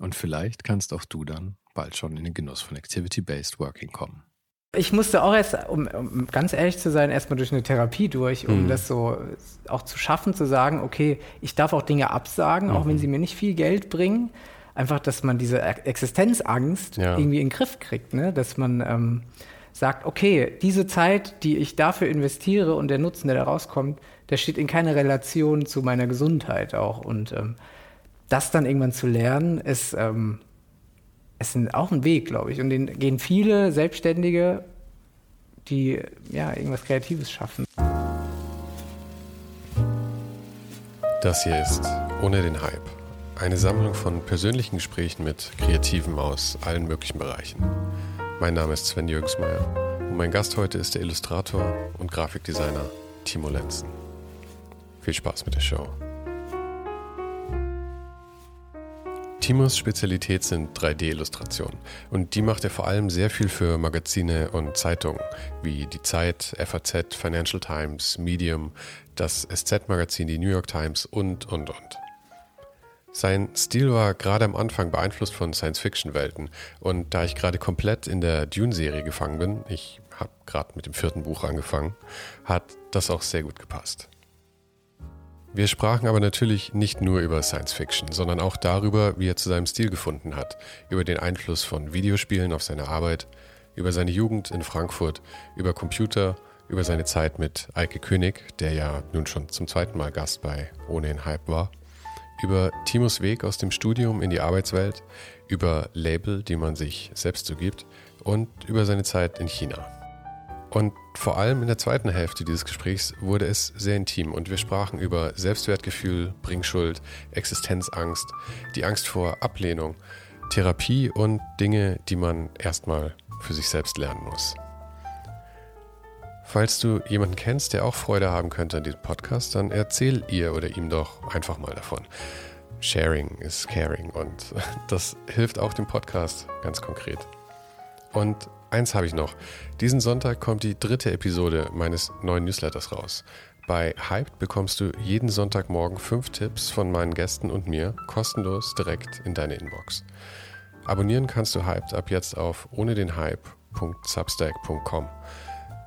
Und vielleicht kannst auch du dann bald schon in den Genuss von Activity-Based Working kommen. Ich musste auch erst, um, um, ganz ehrlich zu sein, erstmal durch eine Therapie durch, um mhm. das so auch zu schaffen, zu sagen, okay, ich darf auch Dinge absagen, mhm. auch wenn mhm. sie mir nicht viel Geld bringen. Einfach, dass man diese Existenzangst ja. irgendwie in den Griff kriegt, ne? dass man ähm, sagt, okay, diese Zeit, die ich dafür investiere und der Nutzen, der da rauskommt, der steht in keiner Relation zu meiner Gesundheit auch. Und ähm, das dann irgendwann zu lernen, ist, ähm, ist auch ein Weg, glaube ich. Und den gehen viele Selbstständige, die ja irgendwas Kreatives schaffen. Das hier ist Ohne den Hype. Eine Sammlung von persönlichen Gesprächen mit Kreativen aus allen möglichen Bereichen. Mein Name ist Sven Jürgensmeier und mein Gast heute ist der Illustrator und Grafikdesigner Timo Lenzen. Viel Spaß mit der Show. Timos Spezialität sind 3D-Illustrationen und die macht er vor allem sehr viel für Magazine und Zeitungen wie die Zeit, FAZ, Financial Times, Medium, das SZ-Magazin, die New York Times und, und, und. Sein Stil war gerade am Anfang beeinflusst von Science-Fiction-Welten und da ich gerade komplett in der Dune-Serie gefangen bin, ich habe gerade mit dem vierten Buch angefangen, hat das auch sehr gut gepasst. Wir sprachen aber natürlich nicht nur über Science Fiction, sondern auch darüber, wie er zu seinem Stil gefunden hat, über den Einfluss von Videospielen auf seine Arbeit, über seine Jugend in Frankfurt, über Computer, über seine Zeit mit Eike König, der ja nun schon zum zweiten Mal Gast bei Ohne in Hype war, über Timos Weg aus dem Studium in die Arbeitswelt, über Label, die man sich selbst so gibt und über seine Zeit in China. Und vor allem in der zweiten Hälfte dieses Gesprächs wurde es sehr intim und wir sprachen über Selbstwertgefühl, Bringschuld, Existenzangst, die Angst vor Ablehnung, Therapie und Dinge, die man erstmal für sich selbst lernen muss. Falls du jemanden kennst, der auch Freude haben könnte an diesem Podcast, dann erzähl ihr oder ihm doch einfach mal davon. Sharing is caring und das hilft auch dem Podcast ganz konkret. Und eins habe ich noch. Diesen Sonntag kommt die dritte Episode meines neuen Newsletters raus. Bei Hyped bekommst du jeden Sonntagmorgen fünf Tipps von meinen Gästen und mir kostenlos direkt in deine Inbox. Abonnieren kannst du Hyped ab jetzt auf ohne den Hype.substack.com.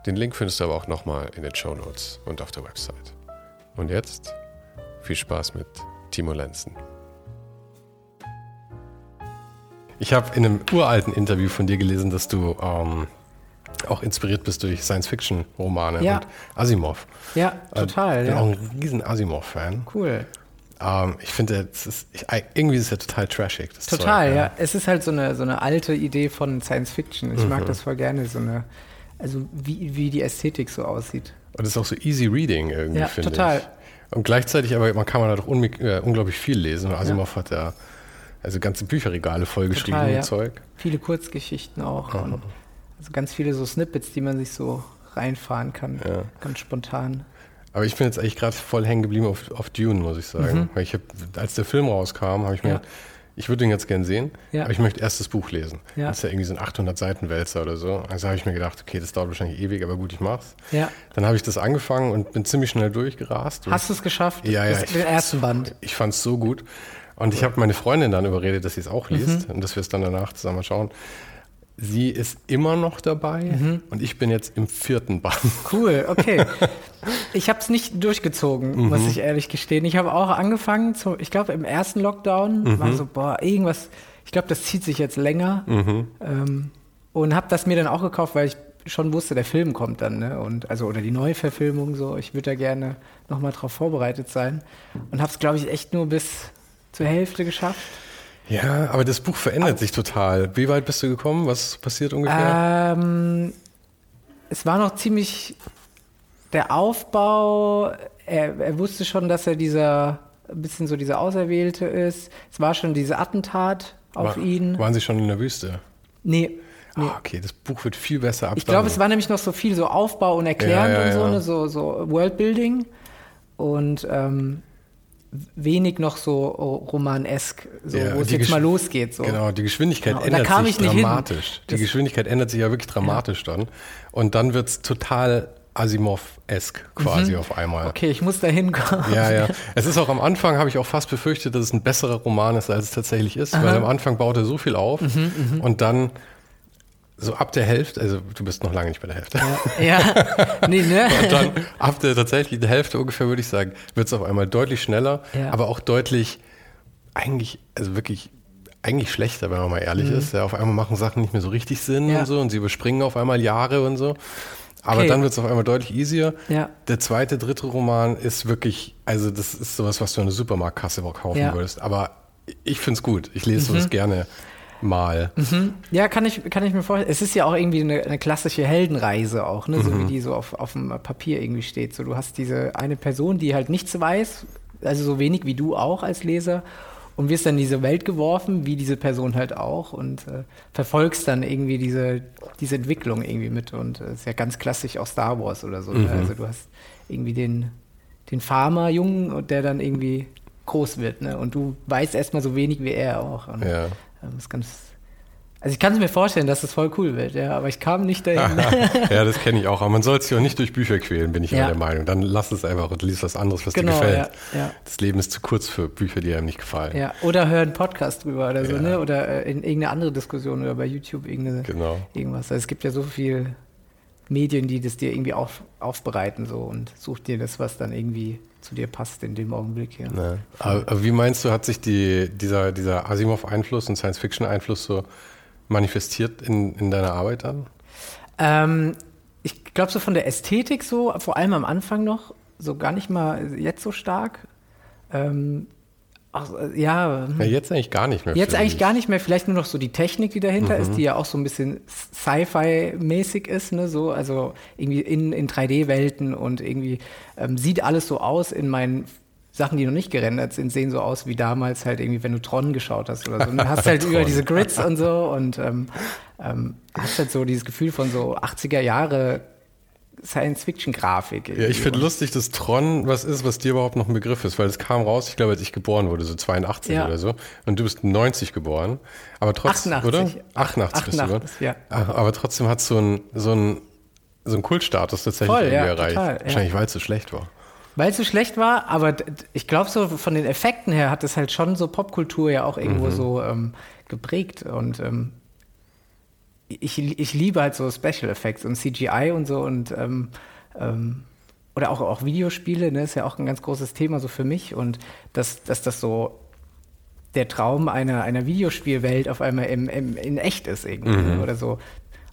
Den Link findest du aber auch nochmal in den Show Notes und auf der Website. Und jetzt viel Spaß mit Timo Lenzen. Ich habe in einem uralten Interview von dir gelesen, dass du ähm, auch inspiriert bist durch Science-Fiction-Romane ja. und Asimov. Ja, total. Ich bin ja. auch ein riesen Asimov-Fan. Cool. Ähm, ich finde, irgendwie ist es ja total trashig. total, Zeug, ja. ja. Es ist halt so eine, so eine alte Idee von Science-Fiction. Ich mhm. mag das voll gerne, so eine also wie, wie die Ästhetik so aussieht. Und es ist auch so easy reading irgendwie, ja, finde total. ich. Und gleichzeitig, aber man kann man da doch äh, unglaublich viel lesen. Asimov ja. hat ja also ganze Bücherregale vollgeschrieben total, ja. Zeug. Viele Kurzgeschichten auch. also ganz viele so Snippets, die man sich so reinfahren kann. Ja. Ganz spontan. Aber ich bin jetzt eigentlich gerade voll hängen geblieben auf, auf Dune, muss ich sagen. Mhm. Weil ich hab, als der Film rauskam, habe ich mir ich würde ihn jetzt gern sehen, ja. aber ich möchte erst das Buch lesen. Ja. Das ist ja irgendwie so ein 800 Seiten Wälzer oder so. Also habe ich mir gedacht, okay, das dauert wahrscheinlich ewig, aber gut, ich mach's. Ja. Dann habe ich das angefangen und bin ziemlich schnell durchgerast. Hast du es geschafft? Ja, ja. den ersten Band. Ich fand es so gut. Und ich habe meine Freundin dann überredet, dass sie es auch liest mhm. und dass wir es dann danach zusammen schauen. Sie ist immer noch dabei mhm. und ich bin jetzt im vierten Band. Cool, okay. ich habe es nicht durchgezogen, mhm. muss ich ehrlich gestehen. Ich habe auch angefangen, zu, ich glaube im ersten Lockdown mhm. war so, boah, irgendwas, Ich glaube, das zieht sich jetzt länger. Mhm. Ähm, und habe das mir dann auch gekauft, weil ich schon wusste, der Film kommt dann, ne? Und also oder die neue Verfilmung so. Ich würde da gerne nochmal drauf vorbereitet sein und habe es, glaube ich, echt nur bis zur Hälfte geschafft. Ja, aber das Buch verändert sich total. Wie weit bist du gekommen? Was passiert ungefähr? Ähm, es war noch ziemlich der Aufbau. Er, er wusste schon, dass er dieser ein bisschen so dieser Auserwählte ist. Es war schon diese Attentat auf War- ihn. Waren sie schon in der Wüste? Nee. nee. Ah, okay, das Buch wird viel besser abstanden. Ich glaube, es war nämlich noch so viel so Aufbau und Erklärend Ja, ja, und so, ja. ne? so, so Worldbuilding und ähm, wenig noch so romanesk, so, Ja, wo es jetzt Gesch- mal losgeht. So. Genau, die Geschwindigkeit Genau, ändert kam sich ich nicht hin. dramatisch. Die Geschwindigkeit ändert sich ja wirklich dramatisch dann. Und dann wird es total Asimov-esk quasi auf einmal. Mhm. Okay, ich muss da hinkommen. Ja, ja. Es ist auch am Anfang, habe ich auch fast befürchtet, dass es ein besserer Roman ist, als es tatsächlich ist, weil am Anfang baut er so viel auf Mhm, und dann so ab der Hälfte, also du bist noch lange nicht bei der Hälfte. ja. Nee, ne? Und dann ab der tatsächlich der Hälfte ungefähr, würde ich sagen, wird es auf einmal deutlich schneller, Ja. aber auch deutlich, eigentlich, also wirklich, eigentlich schlechter, wenn man mal ehrlich ist. Ja, auf einmal machen Sachen nicht mehr so richtig Sinn Mhm. Ja. und so und sie überspringen auf einmal Jahre und so. Aber Okay. dann wird es auf einmal deutlich easier. Ja. Der zweite, dritte Roman ist wirklich, also das ist sowas, was du in der Supermarktkasse kaufen Ja. würdest. Aber ich finde es gut. Ich lese sowas gerne mal. Ja, kann ich, kann ich mir vorstellen. Es ist ja auch irgendwie eine, eine klassische Heldenreise auch, ne? Mhm. so wie die so auf, auf dem Papier irgendwie steht. So, du hast diese eine Person, die halt nichts weiß, also so wenig wie du auch als Leser, und wirst dann in diese Welt geworfen, wie diese Person halt auch, und äh, verfolgst dann irgendwie diese, diese Entwicklung irgendwie mit. Und es ist ja ganz klassisch auch Star Wars oder so. Mhm. Ne? Also du hast irgendwie den, den Farmer-Jungen, der dann irgendwie groß wird, ne? Und du weißt erstmal so wenig wie er auch. Und, Ja. Ähm, ist ganz. Also ich kann es mir vorstellen, dass das voll cool wird, ja, aber ich kam nicht dahin. ja, das kenne ich auch. Aber man soll sich auch nicht durch Bücher quälen, bin ich Ja. immer der Meinung. Dann lass es einfach und lies was anderes, was Genau, dir gefällt. ja, ja. Das Leben ist zu kurz für Bücher, die einem nicht gefallen. ja, oder hör einen Podcast drüber oder so, ne? Oder äh, in irgendeine andere Diskussion oder bei YouTube irgendeine, Genau. irgendwas. Also es gibt ja so viel Medien, die das dir irgendwie auf, aufbereiten so und such dir das, was dann irgendwie zu dir passt in dem Augenblick, ja. Ne? Aber, wie meinst du, hat sich die, dieser, dieser Asimov-Einfluss und Science-Fiction-Einfluss so manifestiert in, in deiner Arbeit dann? Ähm, ich glaube so von der Ästhetik so, vor allem am Anfang noch, so gar nicht mal jetzt so stark. Ähm, ach, äh, ja, Ja, jetzt eigentlich gar nicht mehr. Jetzt eigentlich ich. gar nicht mehr, vielleicht nur noch so die Technik, die dahinter Mhm. ist, die ja auch so ein bisschen Sci-Fi-mäßig ist, ne? So, also irgendwie in, in 3D-Welten und irgendwie ähm, sieht alles so aus in meinen Sachen, die noch nicht gerendert sind, sehen so aus wie damals halt irgendwie, wenn du Tron geschaut hast oder so. Und du hast halt über diese Grids und so und ähm, ähm, hast halt so dieses Gefühl von so 80er Jahre Science-Fiction-Grafik. Ja, ich finde lustig, dass Tron was ist, was dir überhaupt noch ein Begriff ist, weil es kam raus, ich glaube, als ich geboren wurde, so 82 Ja. oder so. Und du bist 90 geboren. Aber trotzdem, 88. oder? 88 bist du, oder? 88, ja. Ach, Aber trotzdem hat so ein, so ein, so ein Kultstatus tatsächlich Voll, irgendwie ja, erreicht. total. Wahrscheinlich, weil es so schlecht war. Weil es so schlecht war, aber ich glaube, so von den Effekten her hat es halt schon so Popkultur ja auch irgendwo Mhm. so ähm, geprägt. Und ähm, ich, ich liebe halt so Special Effects und CGI und so und ähm, ähm, oder auch, auch Videospiele, ne, ist ja auch ein ganz großes Thema so für mich. Und dass, dass das so der Traum einer, einer Videospielwelt auf einmal im, im, in echt ist irgendwie. Mhm. Ne? Oder so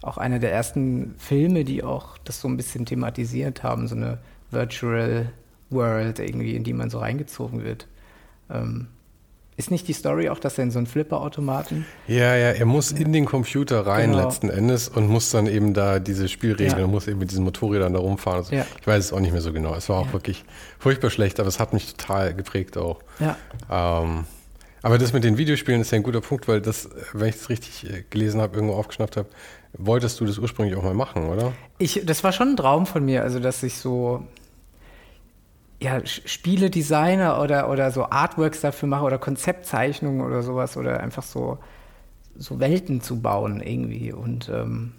auch einer der ersten Filme, die auch das so ein bisschen thematisiert haben, so eine Virtual World irgendwie, in die man so reingezogen wird. Ähm, ist nicht die Story auch, dass er in so einen Flipperautomaten Ja, ja, er muss in den Computer rein Genau. letzten Endes und muss dann eben da diese Spielregeln Ja. und muss eben mit diesen Motorrädern da rumfahren. so. Ja. Ich weiß es auch nicht mehr so genau. Es war auch wirklich furchtbar schlecht, aber es hat mich total geprägt auch. Ja. Ähm, aber das mit den Videospielen ist ja ein guter Punkt, weil das, wenn ich das richtig äh, gelesen habe, irgendwo aufgeschnappt habe, wolltest du das ursprünglich auch mal machen, oder? Ich, das war schon ein Traum von mir, also dass ich so ja, Spiele-Designer oder, oder so Artworks dafür mache oder Konzeptzeichnungen oder sowas oder einfach so, so Welten zu bauen irgendwie. Und ähm,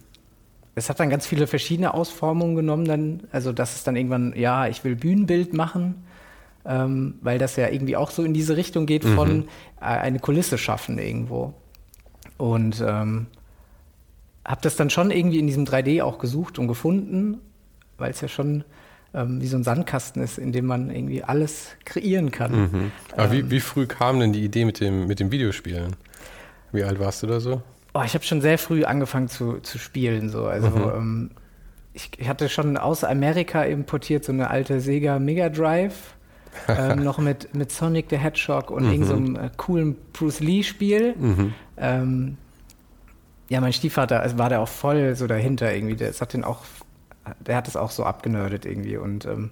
es hat dann ganz viele verschiedene Ausformungen genommen, dann, also dass es dann irgendwann, ja, ich will Bühnenbild machen, ähm, weil das ja irgendwie auch so in diese Richtung geht von äh, eine Kulisse schaffen irgendwo. Und ähm, habe das dann schon irgendwie in diesem 3D auch gesucht und gefunden, weil es ja schon ähm, wie so ein Sandkasten ist, in dem man irgendwie alles kreieren kann. Aber Ähm. wie, wie früh kam denn die Idee mit dem, mit dem Videospielen? Wie alt warst du da so? Oh, ich habe schon sehr früh angefangen zu, zu spielen. So. Also Mhm. ähm, ich, ich hatte schon aus Amerika importiert so eine alte Sega Mega Drive. ähm, noch mit, mit Sonic the Hedgehog und irgend so einem äh, coolen Bruce Lee-Spiel. Mhm. Ähm, ja, mein Stiefvater also war da auch voll so dahinter irgendwie. Der hat den auch, der hat es auch so abgenördet irgendwie und ähm,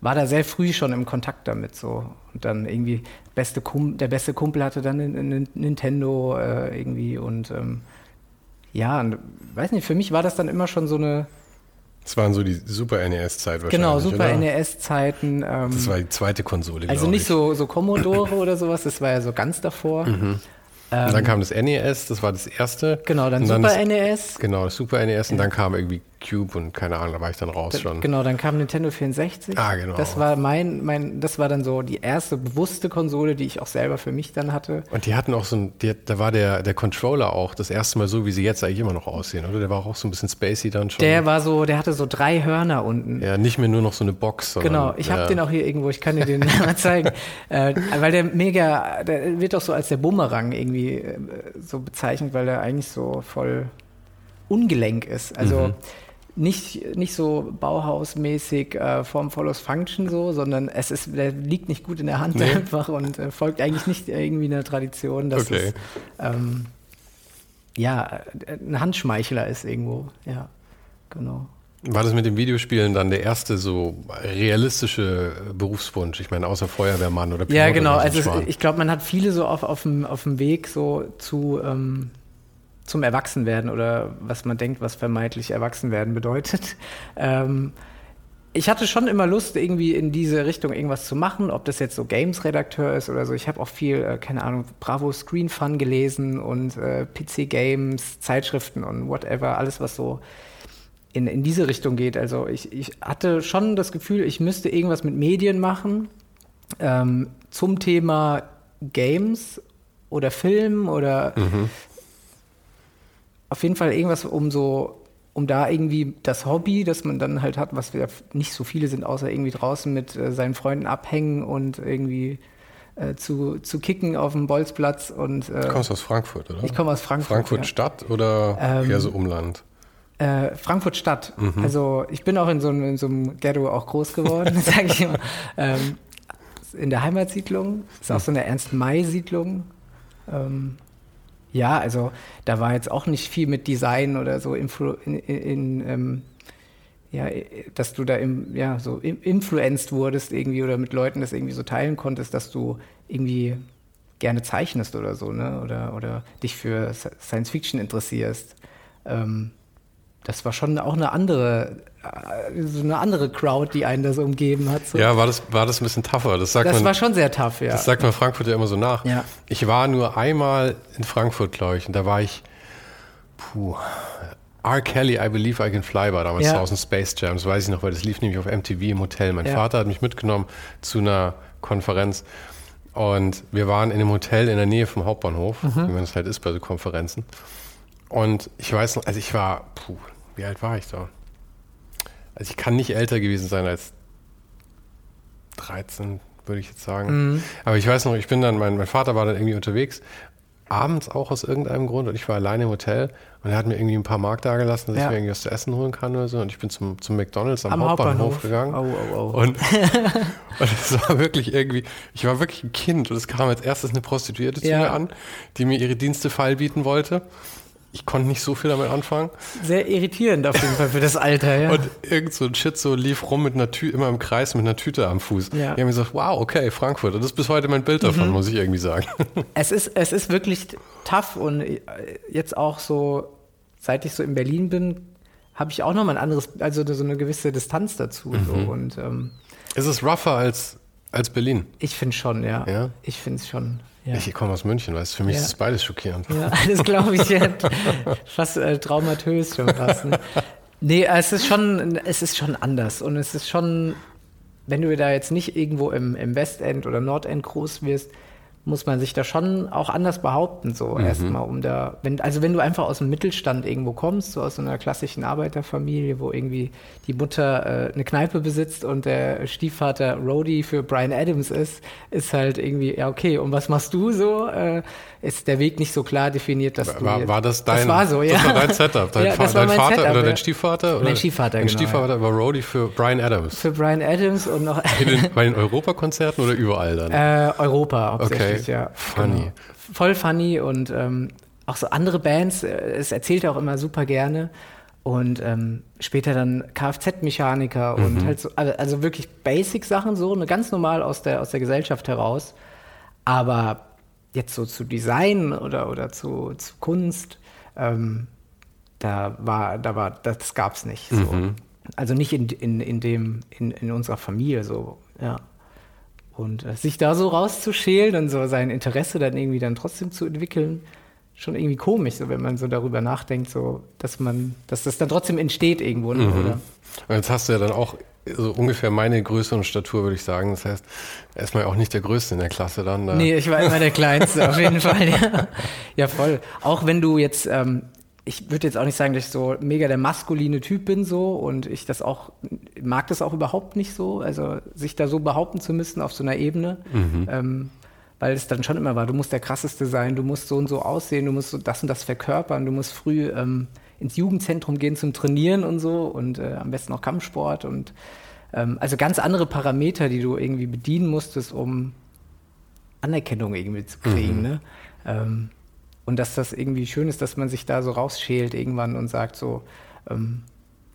war da sehr früh schon im Kontakt damit so. Und dann irgendwie beste Kum der beste Kumpel hatte dann ein, ein Nintendo äh, irgendwie und ähm, ja, und, weiß nicht, für mich war das dann immer schon so eine Das waren so die Super NES-Zeit wahrscheinlich. genau Super? NES-Zeiten. Ähm, Das war die zweite Konsole, also nicht ich. so so Commodore oder sowas, das war ja so ganz davor. Und dann kam das NES, das war das erste. Genau, dann und Super das, NES. Genau, das Super NES und dann kam irgendwie Cube und keine Ahnung, da war ich dann raus schon. Genau, dann kam Nintendo 64. Ah, genau. Das war mein, mein, das war dann so die erste bewusste Konsole, die ich auch selber für mich dann hatte. Und die hatten auch so ein, die, da war der, der Controller auch das erste Mal so, wie sie jetzt eigentlich immer noch aussehen, oder? Der war auch so ein bisschen spacey dann schon. Der war so, der hatte so drei Hörner unten. ja, nicht mehr nur noch so eine Box, sondern. Genau, ich habe ja. den auch hier irgendwo, ich kann dir den mal zeigen. Äh, weil der mega, der wird doch so als der Bumerang irgendwie äh, so bezeichnet, weil der eigentlich so voll ungelenk ist. Also Mhm. Nicht, nicht so Bauhausmäßig äh, Form follows Function so, sondern es ist, der liegt nicht gut in der Hand Nee. einfach und äh, folgt eigentlich nicht irgendwie einer Tradition, dass Okay. es ähm, ja ein Handschmeichler ist irgendwo. Ja, genau. War das mit den Videospielen dann der erste so realistische Berufswunsch? Ich meine, außer Feuerwehrmann oder Ja, Pilot genau. oder so Also es, ich glaube, man hat viele so auf, auf, dem, auf dem Weg so zu ähm, zum Erwachsenwerden oder was man denkt, was vermeintlich Erwachsenwerden bedeutet. Ähm, ich hatte schon immer Lust, irgendwie in diese Richtung irgendwas zu machen, ob das jetzt so Games-Redakteur ist oder so. Ich habe auch viel, äh, keine Ahnung, Bravo Screen Fun gelesen und äh, PC-Games, Zeitschriften und whatever, alles, was so in, in diese Richtung geht. Also ich, ich hatte schon das Gefühl, ich müsste irgendwas mit Medien machen ähm, zum Thema Games oder Film oder auf jeden Fall irgendwas, um so, um da irgendwie das Hobby, das man dann halt hat, was wir nicht so viele sind, außer irgendwie draußen mit äh, seinen Freunden abhängen und irgendwie äh, zu, zu kicken auf dem Bolzplatz und äh, Du kommst aus Frankfurt, oder? ich komme aus Frankfurt. Frankfurt ja. Stadt oder Ähm, eher so Umland? Äh, Frankfurt Stadt. Mhm. Also ich bin auch in so einem, in so einem Ghetto auch groß geworden, sage ich immer. Ähm, in der Heimatsiedlung, ist auch so eine Ernst-May-Siedlung. Ähm, ja, also da war jetzt auch nicht viel mit Design oder so influ in, in, ähm, ja, dass du da im, ja, so influenced wurdest irgendwie oder mit Leuten das irgendwie so teilen konntest, dass du irgendwie gerne zeichnest oder so, ne? Oder, oder dich für Sci- Science Fiction interessierst. Ähm, das war schon auch eine andere, so eine andere Crowd, die einen da so umgeben hat. So. Ja, war das, war das ein bisschen tougher? Das sagt das man, war schon sehr tough, ja. Das sagt man Frankfurt ja immer so nach. Ja. Ich war nur einmal in Frankfurt, glaube ich, und da war ich, puh, R. Kelly, I Believe I Can Fly war damals Ja. draußen Space Jam, das weiß ich noch, weil das lief nämlich auf MTV im Hotel. Mein Ja. Vater hat mich mitgenommen zu einer Konferenz und wir waren in einem Hotel in der Nähe vom Hauptbahnhof, Mhm. wie man es halt ist bei so Konferenzen. Und ich weiß noch, also ich war, puh, wie alt war ich da? Also ich kann nicht älter gewesen sein als 13, würde ich jetzt sagen. Mhm. Aber ich weiß noch, ich bin dann, mein, mein Vater war dann irgendwie unterwegs, abends auch aus irgendeinem Grund und ich war alleine im Hotel und er hat mir irgendwie ein paar Mark da gelassen, dass Ja. ich mir irgendwas zu essen holen kann oder so. Und ich bin zum, zum McDonalds am, Am Hauptbahnhof, Hauptbahnhof. gegangen. Oh, oh, oh. Und, und es war wirklich irgendwie, ich war wirklich ein Kind und es kam als erstes eine Prostituierte zu Ja. mir an, die mir ihre Dienste feilbieten wollte. Ich konnte nicht so viel damit anfangen. Sehr irritierend auf jeden Fall für das Alter, ja. Und irgend so ein Schizo lief rum mit einer Tüte, immer im Kreis mit einer Tüte am Fuß. Ja. Die haben gesagt, wow, okay, Frankfurt. Und das ist bis heute mein Bild davon, muss ich irgendwie sagen. Es ist, es ist wirklich tough und äh, jetzt auch so, seit ich so in Berlin bin, habe ich auch nochmal ein anderes, also so eine gewisse Distanz dazu. So. Und ähm, ist es rougher als, als Berlin? ich finde schon, ja. Ja? Ich finde es schon. Ja. Ich komme aus München, weißt für mich Ja. ist es beides schockierend. Ja, das glaube ich jetzt. Fast äh, traumatös schon fast. Ne? Nee, es ist schon, es ist schon anders. Und es ist schon, wenn du da jetzt nicht irgendwo im, im Westend oder Nordend groß wirst, muss man sich da schon auch anders behaupten, so mhm. erstmal um da, wenn, also wenn du einfach aus dem Mittelstand irgendwo kommst, so aus so einer klassischen Arbeiterfamilie, wo irgendwie die Mutter äh, eine Kneipe besitzt und der Stiefvater Rody für Brian Adams ist, ist halt irgendwie, ja okay, und was machst du so? Äh, ist der Weg nicht so klar definiert, dass war, du. War das dein, das war so, ja. das war dein Setup? Dein, ja, Fa dein Vater Setup, oder ja. dein Stiefvater? Oder? Mein Stiefvater, dein genau. Stiefvater ja. war Rody für Brian Adams. Für Brian Adams und noch. In den, bei den Europakonzerten oder überall dann? Äh, Europa hauptsächlich, okay. ja. Funny. Genau. Voll funny und ähm, auch so andere Bands, äh, es erzählt er auch immer super gerne. Und ähm, später dann Kfz-Mechaniker Mhm. und halt so, also, wirklich Basic-Sachen so, ne, ganz normal aus der, aus der Gesellschaft heraus. Aber jetzt so zu Design oder, oder zu, zu Kunst, ähm, da war, da war, das gab's nicht. So. Mhm. Also nicht in, in, in dem, in, in unserer Familie so, ja. Und äh, sich da so rauszuschälen und so sein Interesse dann irgendwie dann trotzdem zu entwickeln, schon irgendwie komisch, so wenn man so darüber nachdenkt, so dass man, dass das dann trotzdem entsteht irgendwo, ne, oder? Und jetzt hast du ja dann auch so ungefähr meine Größe und Statur, würde ich sagen. Das heißt, erstmal auch nicht der Größte in der Klasse dann. Da. Nee, ich war immer der Kleinste, auf jeden Fall, ja. Ja, voll. Auch wenn du jetzt, ähm, ich würde jetzt auch nicht sagen, dass ich so mega der maskuline Typ bin so und ich das auch, mag das auch überhaupt nicht so, also sich da so behaupten zu müssen auf so einer Ebene. Ähm, weil es dann schon immer war, du musst der krasseste sein, du musst so und so aussehen, du musst so das und das verkörpern, du musst früh ähm, ins Jugendzentrum gehen zum Trainieren und so und äh, am besten auch Kampfsport und ähm, also ganz andere Parameter, die du irgendwie bedienen musstest, um Anerkennung irgendwie zu kriegen. Ne? Und dass das irgendwie schön ist, dass man sich da so rausschält irgendwann und sagt so, ähm,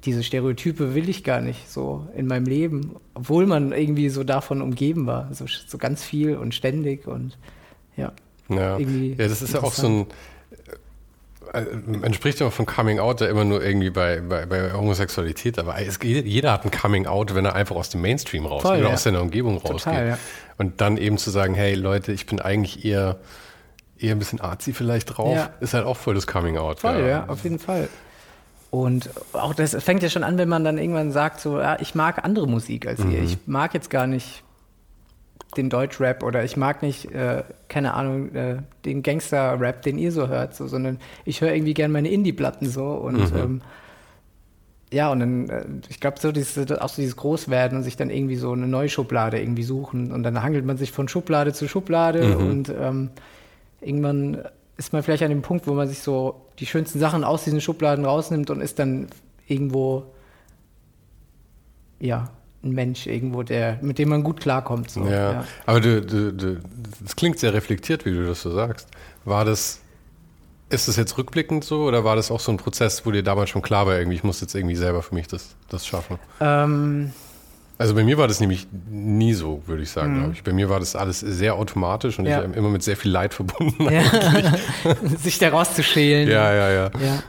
diese Stereotype will ich gar nicht so in meinem Leben, obwohl man irgendwie so davon umgeben war, so, so ganz viel und ständig und ja. Ja, ja das ist ja auch so ein. äh, Man spricht immer von Coming Out ja immer nur irgendwie bei, bei, bei Homosexualität, aber es, jeder hat ein Coming Out, wenn er einfach aus dem Mainstream rausgeht Voll, oder ja. aus seiner Umgebung rausgeht. ja. Und dann eben zu sagen, hey Leute, ich bin eigentlich eher, eher ein bisschen arzi vielleicht drauf, Ja. ist halt auch voll das Coming Out. Voll, ja. auf jeden Fall. Und auch das fängt ja schon an, wenn man dann irgendwann sagt, so, ja, ich mag andere Musik als ihr. Ich mag jetzt gar nicht den Deutschrap oder ich mag nicht, äh, keine Ahnung, äh, den Gangster-Rap, den ihr so hört, so, sondern ich höre irgendwie gern meine Indie-Platten so und ähm, ja, und dann, äh, ich glaube, so dieses, auch so dieses Großwerden und sich dann irgendwie so eine neue Schublade irgendwie suchen und dann hangelt man sich von Schublade zu Schublade und ähm, irgendwann ist man vielleicht an dem Punkt, wo man sich so die schönsten Sachen aus diesen Schubladen rausnimmt und ist dann irgendwo, ja, ein Mensch irgendwo, der, mit dem man gut klarkommt. So. Ja, aber du, du, du, das klingt sehr reflektiert, wie du das so sagst. War das, ist das jetzt rückblickend so oder war das auch so ein Prozess, wo dir damals schon klar war, irgendwie, ich muss jetzt irgendwie selber für mich das, das schaffen? Ähm, Also bei mir war das nämlich nie so, würde ich sagen, glaube ich. Bei mir war das alles sehr automatisch und Ja. ich immer mit sehr viel Leid verbunden. ja. sich da rauszuschälen. ja, ja. ja. Ja.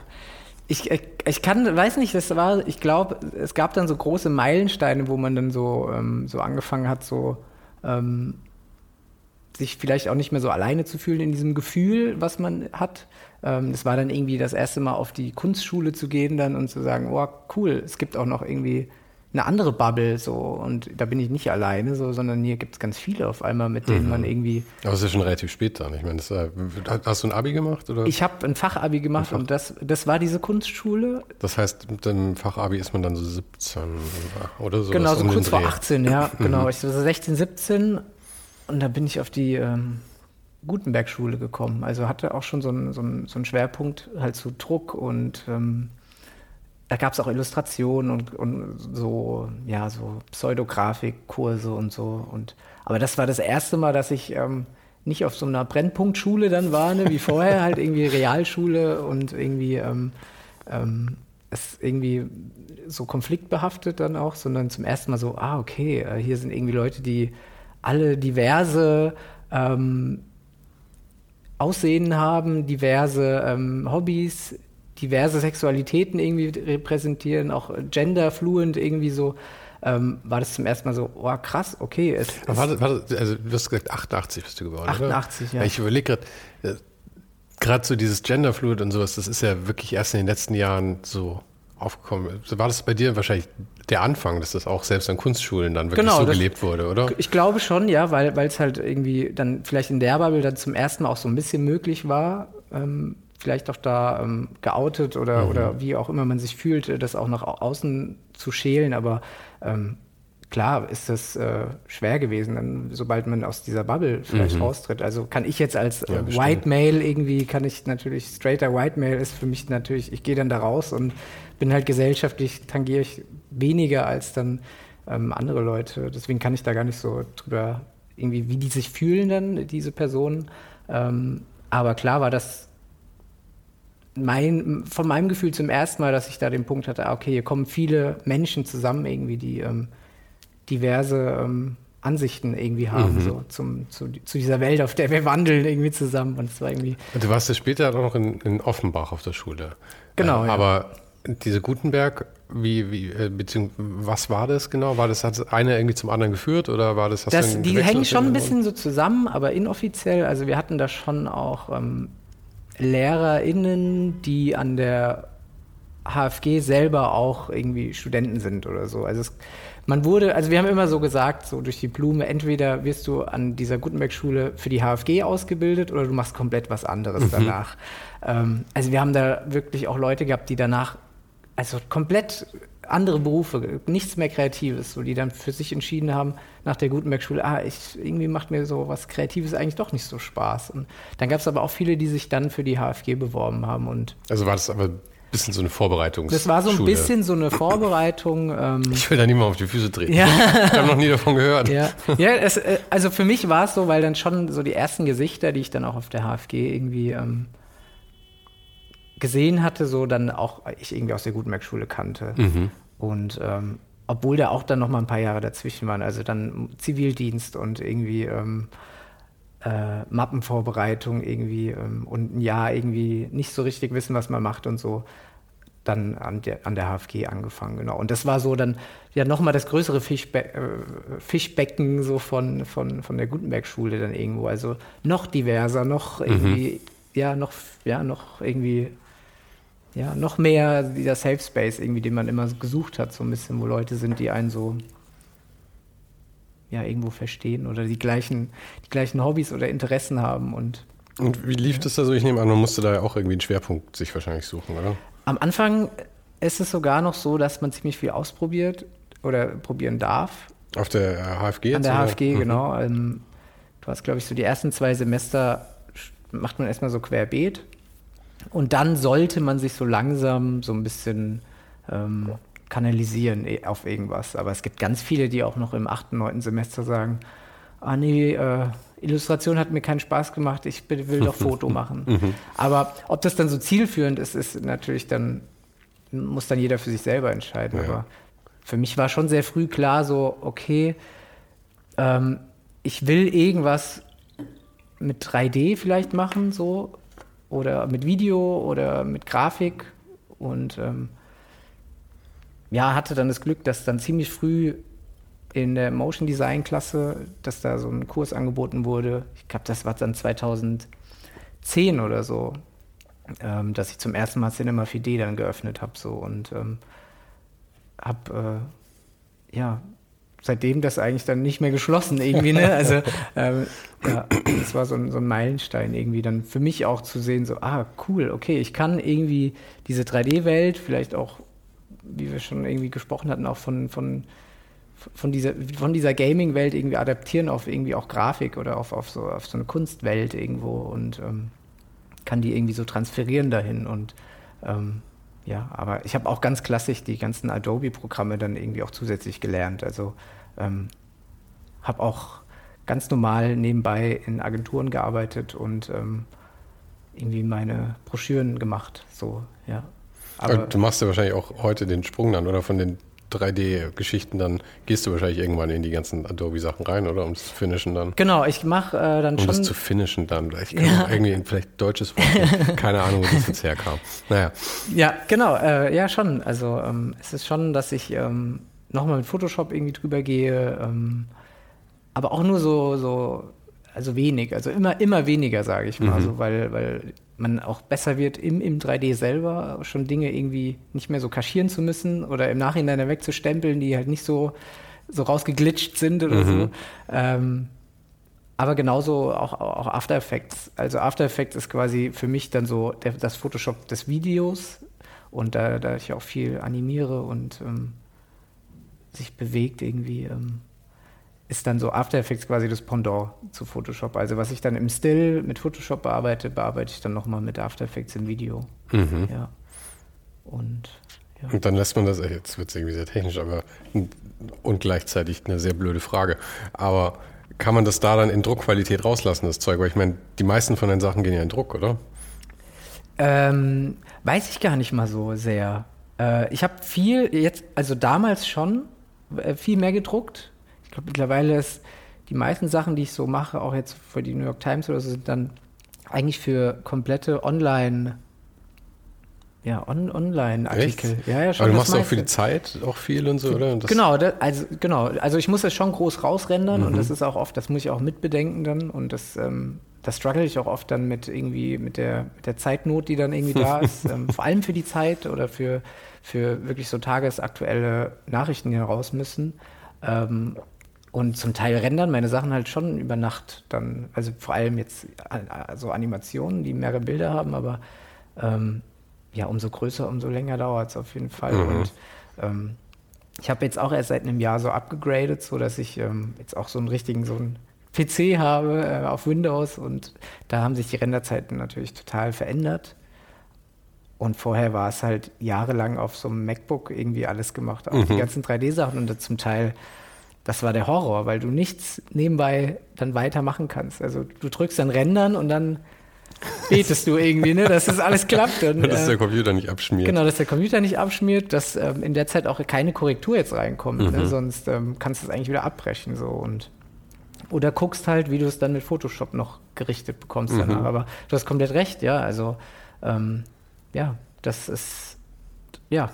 Ich, ich, ich kann, weiß nicht, das war, ich glaube, es gab dann so große Meilensteine, wo man dann so, ähm, so angefangen hat, so ähm, sich vielleicht auch nicht mehr so alleine zu fühlen in diesem Gefühl, was man hat. Ähm, das war dann irgendwie das erste Mal auf die Kunstschule zu gehen dann und zu sagen, oh cool, es gibt auch noch irgendwie eine andere Bubble so und da bin ich nicht alleine so, sondern hier gibt es ganz viele auf einmal, mit denen man irgendwie Aber es ist ja schon relativ spät dann. Ich meine, das, hast du ein Abi gemacht? Oder? ich habe ein Fachabi gemacht und das, das war diese Kunstschule das heißt, mit dem Fachabi ist man dann so 17 oder so. Genau, so um kurz vor Dreh. 18, ja, genau. Ich war so 16, 17 und da bin ich auf die ähm, Gutenberg-Schule gekommen. Also hatte auch schon so einen so einen- so einen Schwerpunkt halt zu Druck und ähm, da gab es auch Illustrationen und, und so, ja, so Pseudografikkurse und so. Und, aber das war das erste Mal, dass ich ähm, nicht auf so einer Brennpunktschule dann war, ne, wie vorher, halt irgendwie Realschule und irgendwie ähm, ähm, es irgendwie so konfliktbehaftet dann auch, sondern zum ersten Mal so, ah, okay, äh, hier sind irgendwie Leute, die alle diverse ähm, Aussehen haben, diverse ähm, Hobbys, diverse Sexualitäten irgendwie repräsentieren, auch genderfluent irgendwie so, ähm, war das zum ersten Mal so, oh krass, okay. Es, es, warte, warte, also du hast gesagt, 88 bist du geworden, 88, oder? ja. Ich überlege gerade, gerade so dieses Genderfluid und sowas, das ist ja wirklich erst in den letzten Jahren so aufgekommen? War das bei dir wahrscheinlich der Anfang, dass das auch selbst an Kunstschulen dann wirklich Genau, so das- gelebt wurde, oder? Ich glaube schon, ja, weil weil es halt irgendwie dann vielleicht in der Bubble dann zum ersten Mal auch so ein bisschen möglich war, ähm, vielleicht auch da ähm, geoutet oder, Mhm. oder wie auch immer man sich fühlt, äh, das auch nach au- außen zu schälen. Aber ähm, klar ist das äh, schwer gewesen, dann, sobald man aus dieser Bubble vielleicht raustritt. Also kann ich jetzt als äh, Mhm. Ja. White Male irgendwie, kann ich natürlich, straighter White Male ist für mich natürlich, ich gehe dann da raus und bin halt gesellschaftlich, tangiere ich weniger als dann ähm, andere Leute. Deswegen kann ich da gar nicht so drüber, irgendwie, wie die sich fühlen dann, diese Personen. Ähm, aber klar war das mein, von meinem Gefühl zum ersten Mal, dass ich da den Punkt hatte, ah, okay, hier kommen viele Menschen zusammen irgendwie, die ähm, diverse ähm, Ansichten irgendwie haben, so zum, zu, zu dieser Welt, auf der wir wandeln, irgendwie zusammen. Und es war irgendwie, Du warst ja später auch noch in, in Offenbach auf der Schule. Genau, Äh, ja. Aber diese Gutenberg, wie, wie, äh, beziehungsweise, was war das genau? War das, hat einer irgendwie zum anderen geführt oder war das, Das, die hängen schon ein bisschen so zusammen, aber inoffiziell. Also wir hatten da schon auch ähm, LehrerInnen, die an der HFG selber auch irgendwie Studenten sind oder so. Also es, man wurde, also wir haben immer so gesagt, so durch die Blume, entweder wirst du an dieser Gutenberg-Schule für die HFG ausgebildet oder du machst komplett was anderes danach. Ähm, also wir haben da wirklich auch Leute gehabt, die danach, also komplett andere Berufe, nichts mehr Kreatives, so die dann für sich entschieden haben nach der Gutenberg-Schule, ah, ich, irgendwie macht mir so was Kreatives eigentlich doch nicht so Spaß. Und dann gab es aber auch viele, die sich dann für die HFG beworben haben und Also war das aber ein bisschen so eine Vorbereitung. das war so ein bisschen so eine Vorbereitung. Ähm, Ich will da niemand auf die Füße treten. Ja. Ich habe noch nie davon gehört. ja, ja es, äh, also für mich war es so, weil dann schon so die ersten Gesichter, die ich dann auch auf der HFG irgendwie ähm, gesehen hatte, so dann auch ich irgendwie aus der Gutenberg-Schule kannte. Und ähm, obwohl da auch dann noch mal ein paar Jahre dazwischen waren, also dann Zivildienst und irgendwie ähm, äh, Mappenvorbereitung irgendwie ähm, und ein Jahr irgendwie nicht so richtig wissen, was man macht und so, dann an der, an der HFG angefangen, genau. Und das war so dann ja nochmal das größere Fischbe äh, Fischbecken so von, von, von der Gutenberg-Schule dann irgendwo. Also noch diverser, noch irgendwie, ja, noch, ja, noch irgendwie, ja, noch mehr dieser Safe Space irgendwie, den man immer gesucht hat, so ein bisschen, wo Leute sind, die einen so ja, irgendwo verstehen oder die gleichen, die gleichen Hobbys oder Interessen haben und Und wie lief das da so? Ich nehme an, man musste da ja auch irgendwie einen Schwerpunkt sich wahrscheinlich suchen, oder? Am Anfang ist es sogar noch so, dass man ziemlich viel ausprobiert oder probieren darf. Auf der HFG An jetzt? der oder? HFG, Mhm. genau. Ähm, du hast, glaube ich, so die ersten zwei Semester macht man erstmal so querbeet. Und dann sollte man sich so langsam so ein bisschen ähm, kanalisieren eh, auf irgendwas. Aber es gibt ganz viele, die auch noch im achten, neunten Semester sagen, ah nee, äh, Illustration hat mir keinen Spaß gemacht, ich will doch Foto machen. Aber ob das dann so zielführend ist, ist natürlich dann, muss dann jeder für sich selber entscheiden. Ja. Aber für mich war schon sehr früh klar so, okay, ähm, ich will irgendwas mit 3D vielleicht machen, so, oder mit Video oder mit Grafik und ähm, ja, hatte dann das Glück, dass dann ziemlich früh in der Motion Design Klasse, dass da so ein Kurs angeboten wurde. Ich glaube, das war dann 2010 oder so, ähm, dass ich zum ersten Mal Cinema 4D dann geöffnet habe so und ähm, habe äh, ja seitdem das eigentlich dann nicht mehr geschlossen irgendwie, ne? Also ähm, ja, das war so ein, so ein Meilenstein irgendwie dann für mich auch zu sehen, so, ah, cool, okay, ich kann irgendwie diese 3D-Welt, vielleicht auch, wie wir schon irgendwie gesprochen hatten, auch von, von, von dieser, von dieser Gaming-Welt irgendwie adaptieren auf irgendwie auch Grafik oder auf, auf, so, auf so eine Kunstwelt irgendwo und ähm, kann die irgendwie so transferieren dahin und ähm, ja, aber ich habe auch ganz klassisch die ganzen Adobe-Programme dann irgendwie auch zusätzlich gelernt. Also ähm, habe auch ganz normal nebenbei in Agenturen gearbeitet und ähm, irgendwie meine Broschüren gemacht. So, ja. Aber du machst ja wahrscheinlich auch heute den Sprung dann, oder von den 3D-Geschichten, dann gehst du wahrscheinlich irgendwann in die ganzen Adobe-Sachen rein, oder? Um es zu finishen dann. genau, ich mache äh, dann Um schon. das zu finishen dann. Ich kann auch irgendwie ein vielleicht deutsches Wort. Keine Ahnung, wo das jetzt herkam. Naja. Ja, genau, äh, ja schon. Also ähm, es ist schon, dass ich ähm, nochmal mit Photoshop irgendwie drüber gehe, ähm, aber auch nur so, so also wenig, also immer, immer weniger, sage ich mal, Mhm. so, weil, weil man auch besser wird im, im 3D selber, schon Dinge irgendwie nicht mehr so kaschieren zu müssen oder im Nachhinein wegzustempeln, die halt nicht so, so rausgeglitscht sind oder Mhm. so. Ähm, aber genauso auch, auch After Effects. Also After Effects ist quasi für mich dann so der, das Photoshop des Videos und da, da ich auch viel animiere und ähm, sich bewegt irgendwie, ähm, ist dann so After Effects quasi das Pendant zu Photoshop. Also was ich dann im Still mit Photoshop bearbeite, bearbeite ich dann nochmal mit After Effects im Video. Mhm. Ja. Und ja. Und dann lässt man das, äh, jetzt wird es irgendwie sehr technisch, aber und gleichzeitig eine sehr blöde Frage. Aber kann man das da dann in Druckqualität rauslassen, das Zeug? Weil ich meine, die meisten von den Sachen gehen ja in Druck, oder? Ähm, weiß ich gar nicht mal so sehr. Äh, ich habe viel jetzt, also damals schon äh, viel mehr gedruckt. Glaube mittlerweile ist die meisten Sachen, die ich so mache, auch jetzt für die New York Times oder so, sind dann eigentlich für komplette Online, ja, on, Online-Artikel. Ja, ja, schon. Aber du das machst auch für die. Zeit auch viel und so, oder? Und das- Genau, da, also genau. Also ich muss das schon groß rausrendern und Mhm. das ist auch oft, das muss ich auch mitbedenken dann und das, ähm, das struggle ich auch oft dann mit irgendwie mit der, mit der Zeitnot, die dann irgendwie da ist. ähm, vor allem für die Zeit oder für, für wirklich so tagesaktuelle Nachrichten, die raus müssen. Ähm, und zum Teil rendern meine Sachen halt schon über Nacht dann, also vor allem jetzt äh, so Animationen, die mehrere Bilder haben, aber ähm, ja, umso größer, umso länger dauert es auf jeden Fall. Mhm. Und ähm, ich habe jetzt auch erst seit einem Jahr so abgegradet, so dass ich ähm, jetzt auch so einen richtigen, so einen PC habe äh, auf Windows und da haben sich die Renderzeiten natürlich total verändert. Und vorher war es halt jahrelang auf so einem MacBook irgendwie alles gemacht, auch die Mhm. ganzen 3D-Sachen und zum Teil, das war der Horror, weil du nichts nebenbei dann weitermachen kannst. Also du drückst dann Rendern und dann betest du irgendwie, ne, dass das alles klappt. Und, dass äh, der Computer nicht abschmiert. Genau, dass der Computer nicht abschmiert, dass ähm, in der Zeit auch keine Korrektur jetzt reinkommt. Mhm. Ne? Sonst ähm, kannst du es eigentlich wieder abbrechen. So. Und, oder guckst halt, wie du es dann mit Photoshop noch gerichtet bekommst Mhm. danach. Aber du hast komplett recht, ja. Also, ähm, ja, das ist, ja,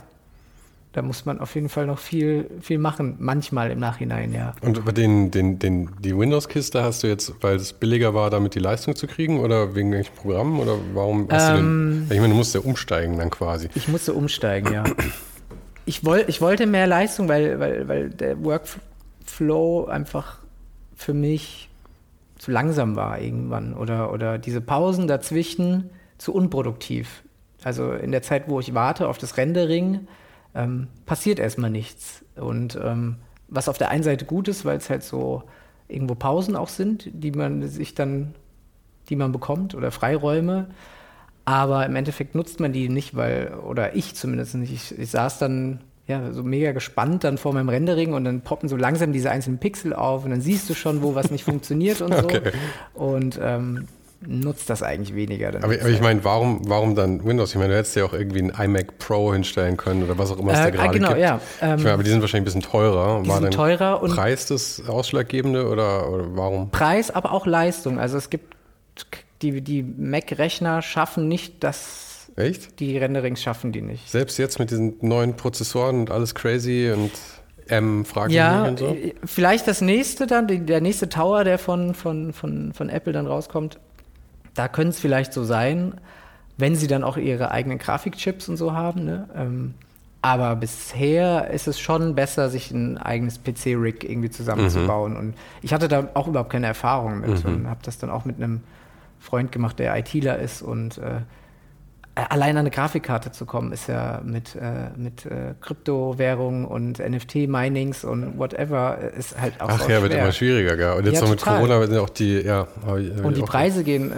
da muss man auf jeden Fall noch viel, viel machen, manchmal im Nachhinein, ja. Und über den, den, den, die Windows-Kiste hast du jetzt, weil es billiger war, damit die Leistung zu kriegen oder wegen welchen Programmen oder warum hast du Ähm, den? Ich meine, du musst ja umsteigen dann quasi. Ich musste umsteigen, ja. Ich, woll, ich wollte mehr Leistung, weil, weil, weil der Workflow einfach für mich zu langsam war irgendwann oder, oder diese Pausen dazwischen zu unproduktiv. Also in der Zeit, wo ich warte auf das Rendering, ähm, passiert erstmal nichts. Und ähm, was auf der einen Seite gut ist, weil es halt so irgendwo Pausen auch sind, die man sich dann, die man bekommt oder Freiräume. Aber im Endeffekt nutzt man die nicht, weil, oder ich zumindest nicht. Ich, ich saß dann ja so mega gespannt dann vor meinem Rendering und dann poppen so langsam diese einzelnen Pixel auf und dann siehst du schon, wo was nicht funktioniert und so. Okay. Und ähm, nutzt das eigentlich weniger. Dann Aber, aber ich meine, warum, warum dann Windows? Ich meine, du hättest ja auch irgendwie einen iMac Pro hinstellen können oder was auch immer es da Äh, ah, gerade genau, gibt. ja. Ähm, ich meine, aber die sind wahrscheinlich ein bisschen teurer. die War sind denn teurer und Preis das Ausschlaggebende oder, oder warum? Preis, aber auch Leistung. Also es gibt die, die Mac-Rechner schaffen nicht das, Echt? die Renderings schaffen die nicht. Selbst jetzt mit diesen neuen Prozessoren und alles crazy und M fraglich Ja, und so? äh, vielleicht das nächste dann, der nächste Tower, der von, von, von, von Apple dann rauskommt, da könnte es vielleicht so sein, wenn sie dann auch ihre eigenen Grafikchips und so haben. Ne? Ähm, aber bisher ist es schon besser, sich ein eigenes PC-Rig irgendwie zusammenzubauen. Und ich hatte da auch überhaupt keine Erfahrung mit Mhm. und habe das dann auch mit einem Freund gemacht, der ITler ist und äh, allein an eine Grafikkarte zu kommen, ist ja mit, äh, mit äh, Kryptowährungen und NFT-Minings und whatever, äh, ist halt auch Ach sau ja, wird schwer. immer schwieriger, gell? Und jetzt Ja, noch mit total. Corona werden ja auch die, ja. Und die Preise gehen äh,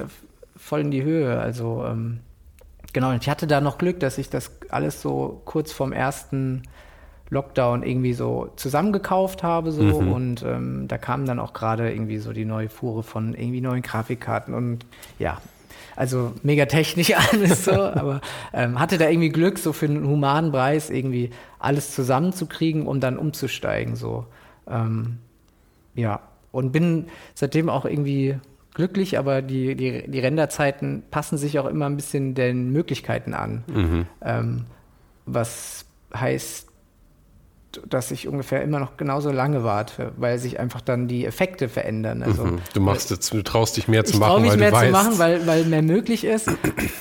voll in die Höhe. Also ähm, genau, und ich hatte da noch Glück, dass ich das alles so kurz vorm ersten Lockdown irgendwie so zusammengekauft habe so Mhm. und ähm, da kam dann auch gerade irgendwie so die neue Fuhre von irgendwie neuen Grafikkarten und ja, also mega technisch alles so, aber ähm, hatte da irgendwie Glück, so für einen humanen Preis irgendwie alles zusammenzukriegen, um dann umzusteigen so. Ähm, ja, und bin seitdem auch irgendwie glücklich, aber die, die, die Renderzeiten passen sich auch immer ein bisschen den Möglichkeiten an. Mhm. Ähm, was heißt, dass ich ungefähr immer noch genauso lange warte, weil sich einfach dann die Effekte verändern. Also, mhm. Du machst jetzt, du traust dich mehr zu ich machen, mich weil mehr du weißt. zu machen, weil, weil mehr möglich ist.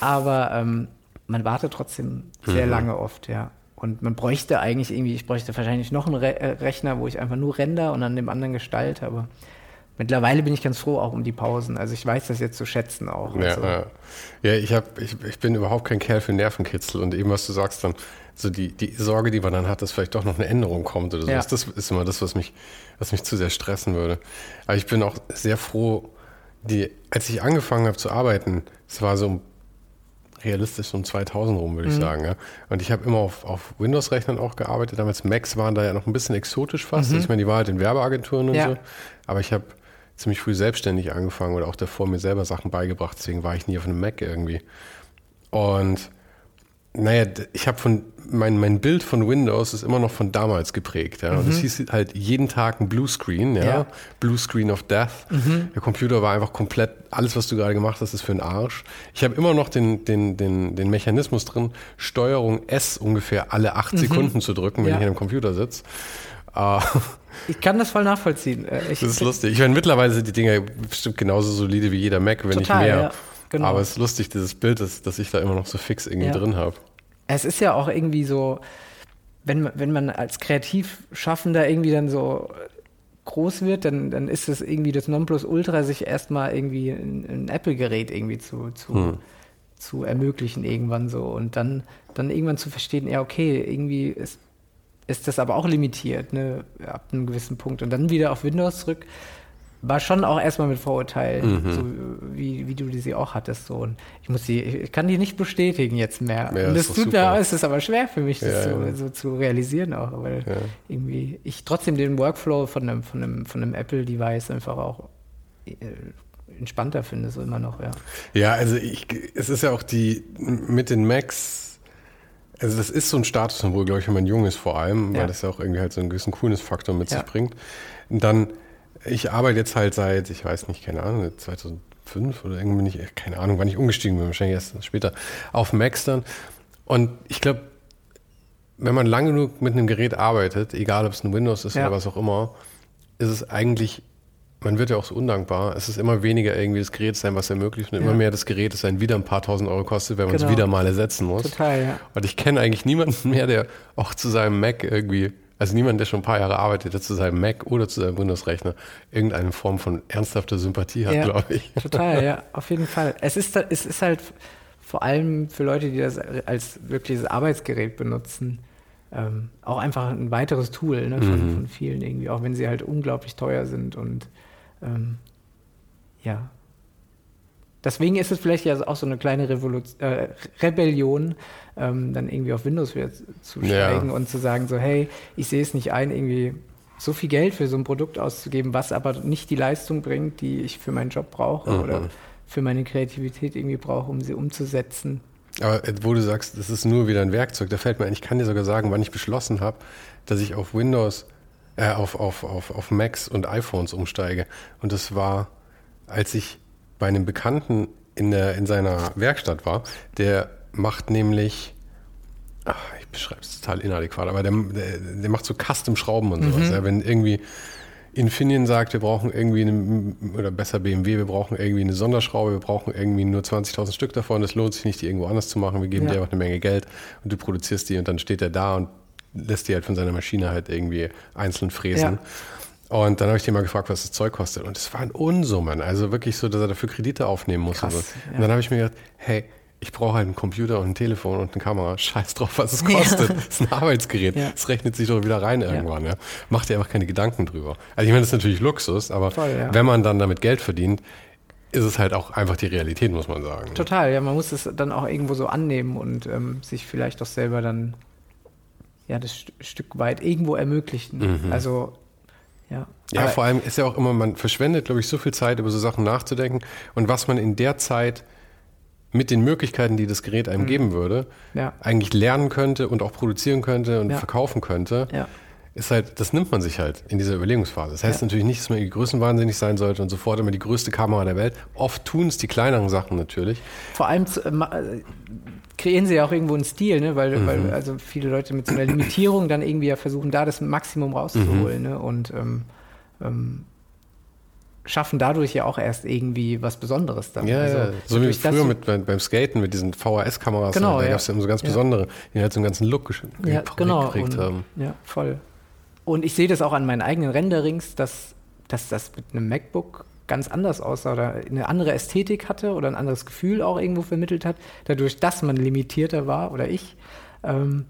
Aber ähm, man wartet trotzdem sehr Mhm. lange oft, ja. Und man bräuchte eigentlich irgendwie, ich bräuchte wahrscheinlich noch einen Re äh, Rechner, wo ich einfach nur render und an dem anderen gestalte, aber mittlerweile bin ich ganz froh auch um die Pausen. Also ich weiß das jetzt zu schätzen auch. Ja, Also, ja. ja ich, hab, ich, ich bin überhaupt kein Kerl für Nervenkitzel und eben, was du sagst, dann so die, die Sorge, die man dann hat, dass vielleicht doch noch eine Änderung kommt oder so. Ja. Das ist immer das, was mich, was mich zu sehr stressen würde. Aber ich bin auch sehr froh, die, als ich angefangen habe zu arbeiten, es war so realistisch um 2000 rum, Mhm. würde ich sagen. Ja. Und ich habe immer auf, auf Windows-Rechnern auch gearbeitet. Damals Macs waren da ja noch ein bisschen exotisch fast. Also ich meine, die war halt in Werbeagenturen und Mhm. Ja. so. Aber ich habe ziemlich früh selbstständig angefangen oder auch davor mir selber Sachen beigebracht. Deswegen war ich nie auf einem Mac irgendwie. Und naja, ich habe von mein, mein Bild von Windows ist immer noch von damals geprägt. Ja? Und es hieß halt jeden Tag ein Bluescreen, ja? Ja. Blue Screen of Death. Der Computer war einfach komplett, alles, was du gerade gemacht hast, ist für den Arsch. Ich habe immer noch den, den, den, den Mechanismus drin, Steuerung S ungefähr alle acht Sekunden zu drücken, wenn Ja. ich an einem Computer sitze. Äh, Ich kann das voll nachvollziehen. Äh, Ich, das ist lustig. Ich meine, mittlerweile sind die Dinger bestimmt genauso solide wie jeder Mac, wenn Total, nicht mehr. ja, genau. Aber es ist lustig, dieses Bild, das, das ich da immer noch so fix irgendwie Ja. drin habe. Es ist ja auch irgendwie so, wenn, man- wenn man als Kreativschaffender irgendwie dann so groß wird, dann, dann ist es irgendwie das Nonplusultra, sich erstmal irgendwie ein, ein Apple-Gerät irgendwie zu, zu, Hm. zu ermöglichen irgendwann so und dann, dann irgendwann zu verstehen, ja okay, irgendwie ist, ist das aber auch limitiert, ne, ab einem gewissen Punkt und dann wieder auf Windows zurück, war schon auch erstmal mit Vorurteilen, Mhm. so wie, wie du die sie auch hattest. So. Und ich muss die, ich kann die nicht bestätigen jetzt mehr. Ja, und das tut mir, es ist aber schwer für mich, das Ja, so, ja. so zu realisieren auch, weil irgendwie ich trotzdem den Workflow von einem, von einem, von einem Apple-Device einfach auch äh, entspannter finde, so immer noch, ja. Ja, also ich, es ist ja auch die mit den Macs, also das ist so ein Statussymbol, glaube ich, wenn man jung ist vor allem, weil Ja. das ja auch irgendwie halt so einen gewissen Coolness-Faktor mit Ja. sich bringt. Und dann, ich arbeite jetzt halt seit, ich weiß nicht, keine Ahnung, 2005 oder irgendwie bin ich, keine Ahnung, wann ich umgestiegen bin, wahrscheinlich erst später, auf Macs dann. Und ich glaube, wenn man lange genug mit einem Gerät arbeitet, egal ob es ein Windows ist Ja. oder was auch immer, ist es eigentlich, man wird ja auch so undankbar, es ist immer weniger irgendwie das Gerät sein, was ermöglicht und immer Ja. mehr das Gerät, das einen wieder ein paar tausend Euro kostet, wenn man es Genau. wieder mal ersetzen muss. Total, ja. Und ich kenne eigentlich niemanden mehr, der auch zu seinem Mac irgendwie, also niemand, der schon ein paar Jahre arbeitet, der zu seinem Mac oder zu seinem Windows-Rechner irgendeine Form von ernsthafter Sympathie hat, Ja. glaube ich. Total, ja, auf jeden Fall. Es ist, es ist halt vor allem für Leute, die das als wirkliches Arbeitsgerät benutzen, ähm, auch einfach ein weiteres Tool ne, von, Mhm. von vielen irgendwie, auch wenn sie halt unglaublich teuer sind und ähm, ja. Deswegen ist es vielleicht ja auch so eine kleine Revolution, äh, Rebellion, ähm, dann irgendwie auf Windows wieder zu- zu Ja. steigen und zu sagen so, hey, ich sehe es nicht ein, irgendwie so viel Geld für so ein Produkt auszugeben, was aber nicht die Leistung bringt, die ich für meinen Job brauche Mhm. oder für meine Kreativität irgendwie brauche, um sie umzusetzen. Aber äh, wo du sagst, das ist nur wieder ein Werkzeug, da fällt mir ein, ich kann dir sogar sagen, wann ich beschlossen habe, dass ich auf Windows, äh, auf, auf, auf, auf Macs und iPhones umsteige. Und das war, als ich bei einem Bekannten in, der, in seiner Werkstatt war, der macht nämlich, ach, ich beschreibe es total inadäquat, aber der, der, der macht so Custom-Schrauben und sowas. Ja, wenn irgendwie Infineon sagt, wir brauchen irgendwie, eine, oder besser BMW, wir brauchen irgendwie eine Sonderschraube, wir brauchen irgendwie nur 20.000 Stück davon, das lohnt sich nicht, die irgendwo anders zu machen, wir geben Ja. dir einfach eine Menge Geld und du produzierst die und dann steht er da und lässt die halt von seiner Maschine halt irgendwie einzeln fräsen. Und dann habe ich den mal gefragt, was das Zeug kostet. Und es waren Unsummen. Also wirklich so, dass er dafür Kredite aufnehmen muss. Krass, und, so. ja. und dann habe ich mir gedacht, hey, ich brauche halt einen Computer und ein Telefon und eine Kamera. Scheiß drauf, was es kostet. Das ist ein Arbeitsgerät. Ja. Das rechnet sich doch wieder rein irgendwann. Ja. Macht dir einfach keine Gedanken drüber. Also ich meine, das ist natürlich Luxus, aber Voll, ja. wenn man dann damit Geld verdient, ist es halt auch einfach die Realität, muss man sagen. Total, ja, man muss es dann auch irgendwo so annehmen und ähm, sich vielleicht auch selber dann ja das St Stück weit irgendwo ermöglichen. Also ja. Mhm. Ja, Aber- vor allem ist ja auch immer, man verschwendet, glaube ich, so viel Zeit, über so Sachen nachzudenken. Und was man in der Zeit mit den Möglichkeiten, die das Gerät einem geben würde, Mhm. Ja. eigentlich lernen könnte und auch produzieren könnte und Ja. verkaufen könnte, Ja. Ist halt, das nimmt man sich halt in dieser Überlegungsphase. Das heißt ja. natürlich nicht, dass man größenwahnsinnig sein sollte und sofort immer die größte Kamera der Welt. Oft tun es die kleineren Sachen natürlich. Vor allem äh, äh, kreieren sie ja auch irgendwo einen Stil, ne? weil, mhm. weil also viele Leute mit so einer Limitierung dann irgendwie ja versuchen, da das Maximum rauszuholen. Mhm. Ne? Und ähm, ähm, schaffen dadurch ja auch erst irgendwie was Besonderes dann. Ja, also, ja. so wie früher mit, beim Skaten mit diesen VHS-Kameras, genau, da ja. gab es ja immer so ganz besondere, die halt so einen ganzen Look ja, genau. gekriegt und, haben. Ja, voll. Und ich sehe das auch an meinen eigenen Renderings, dass, dass das mit einem MacBook ganz anders aussah oder eine andere Ästhetik hatte oder ein anderes Gefühl auch irgendwo vermittelt hat, dadurch, dass man limitierter war oder ich. Ähm,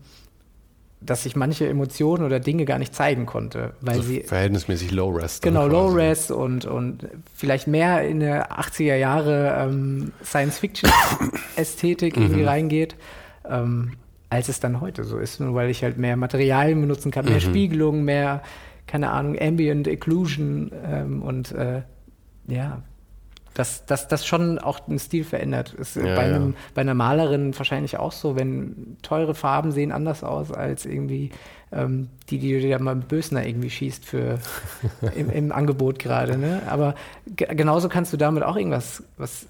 dass ich manche Emotionen oder Dinge gar nicht zeigen konnte, weil also sie verhältnismäßig Low Res. Genau, Low Res und und vielleicht mehr in eine 80er Jahre ähm, Science Fiction Ästhetik irgendwie mhm. reingeht, ähm, als es dann heute so ist, nur weil ich halt mehr Materialien benutzen kann, mehr mhm. Spiegelung, mehr keine Ahnung Ambient Occlusion ähm, und äh, ja, dass das, das schon auch den Stil verändert. Ist ja, bei, einem, ja. bei einer Malerin wahrscheinlich auch so, wenn teure Farben sehen anders aus als irgendwie ähm, die, die du dir mal Bösner irgendwie schießt für im, im Angebot gerade. Ne? Aber genauso kannst du damit auch irgendwas was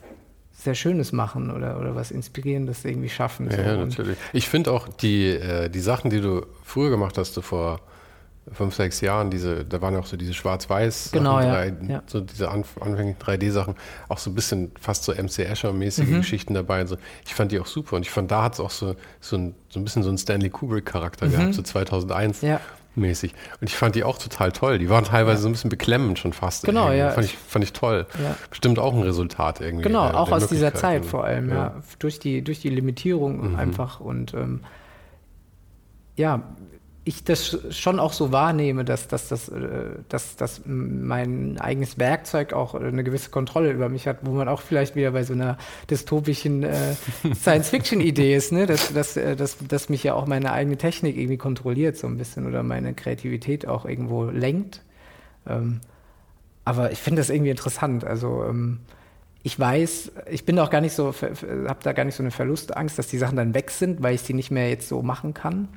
sehr Schönes machen oder, oder was Inspirierendes irgendwie schaffen. So. Ja, natürlich. Ich finde auch die, äh, die Sachen, die du früher gemacht hast, so vor fünf, sechs Jahren, diese, da waren auch so diese Schwarz-Weiß, genau, ja, ja. so diese anf anfänglichen 3D-Sachen, auch so ein bisschen fast so MC Escher-mäßige mhm. Geschichten dabei. So. Ich fand die auch super und ich fand, da hat es auch so, so, ein, so ein bisschen so einen Stanley Kubrick-Charakter mhm. gehabt, so 2001. Ja. Mäßig. Und ich fand die auch total toll. Die waren teilweise ja. so ein bisschen beklemmend schon fast. Genau, irgendwie. ja. Fand ich, fand ich toll. Ja. Bestimmt auch ein Resultat irgendwie. Genau, der, auch der aus dieser Zeit vor allem, ja. ja. Durch, die, durch die Limitierung mhm. einfach und ähm, ja, ich das schon auch so wahrnehme, dass, dass, dass, äh, dass, dass mein eigenes Werkzeug auch eine gewisse Kontrolle über mich hat, wo man auch vielleicht wieder bei so einer dystopischen äh, Science-Fiction-Idee ist, ne? dass, dass, äh, dass, dass mich ja auch meine eigene Technik irgendwie kontrolliert so ein bisschen oder meine Kreativität auch irgendwo lenkt. Ähm, aber ich finde das irgendwie interessant. Also ähm, ich weiß, ich bin auch gar nicht so, habe da gar nicht so eine Verlustangst, dass die Sachen dann weg sind, weil ich sie nicht mehr jetzt so machen kann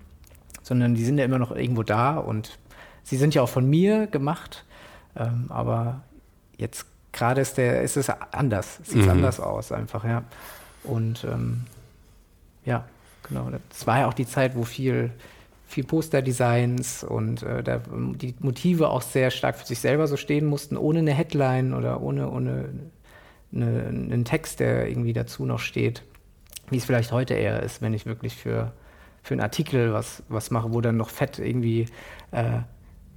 sondern die sind ja immer noch irgendwo da und sie sind ja auch von mir gemacht. Ähm, aber jetzt gerade ist der, ist es anders, sieht mhm. anders aus einfach, ja. Und ähm, ja, genau. Das war ja auch die Zeit, wo viel, viel Posterdesigns und äh, da, die Motive auch sehr stark für sich selber so stehen mussten, ohne eine Headline oder ohne, ohne eine, einen Text, der irgendwie dazu noch steht, wie es vielleicht heute eher ist, wenn ich wirklich für für einen Artikel was, was mache, wo dann noch fett irgendwie äh,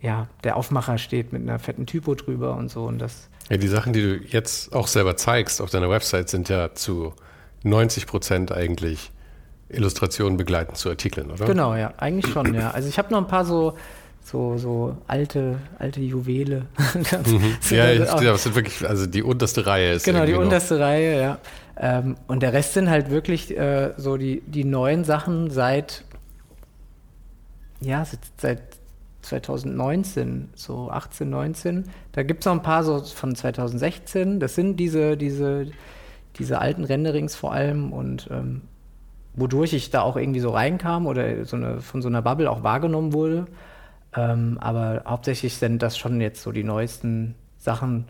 ja, der Aufmacher steht mit einer fetten Typo drüber und so. Und das ja, die Sachen, die du jetzt auch selber zeigst auf deiner Website, sind ja zu 90 Prozent eigentlich Illustrationen begleitend zu Artikeln, oder? Genau, ja, eigentlich schon, ja. Also ich habe noch ein paar so, so, so alte, alte Juwele. mhm. Ja, ich, das sind wirklich, also die unterste Reihe ist. Genau, die unterste. Reihe, ja. Ähm, und der Rest sind halt wirklich äh, so die, die neuen Sachen seit, ja, seit 2019, so 18, 19. Da gibt es noch ein paar so von 2016. Das sind diese, diese, diese alten Renderings vor allem und ähm, wodurch ich da auch irgendwie so reinkam oder so eine, von so einer Bubble auch wahrgenommen wurde. Ähm, aber hauptsächlich sind das schon jetzt so die neuesten Sachen,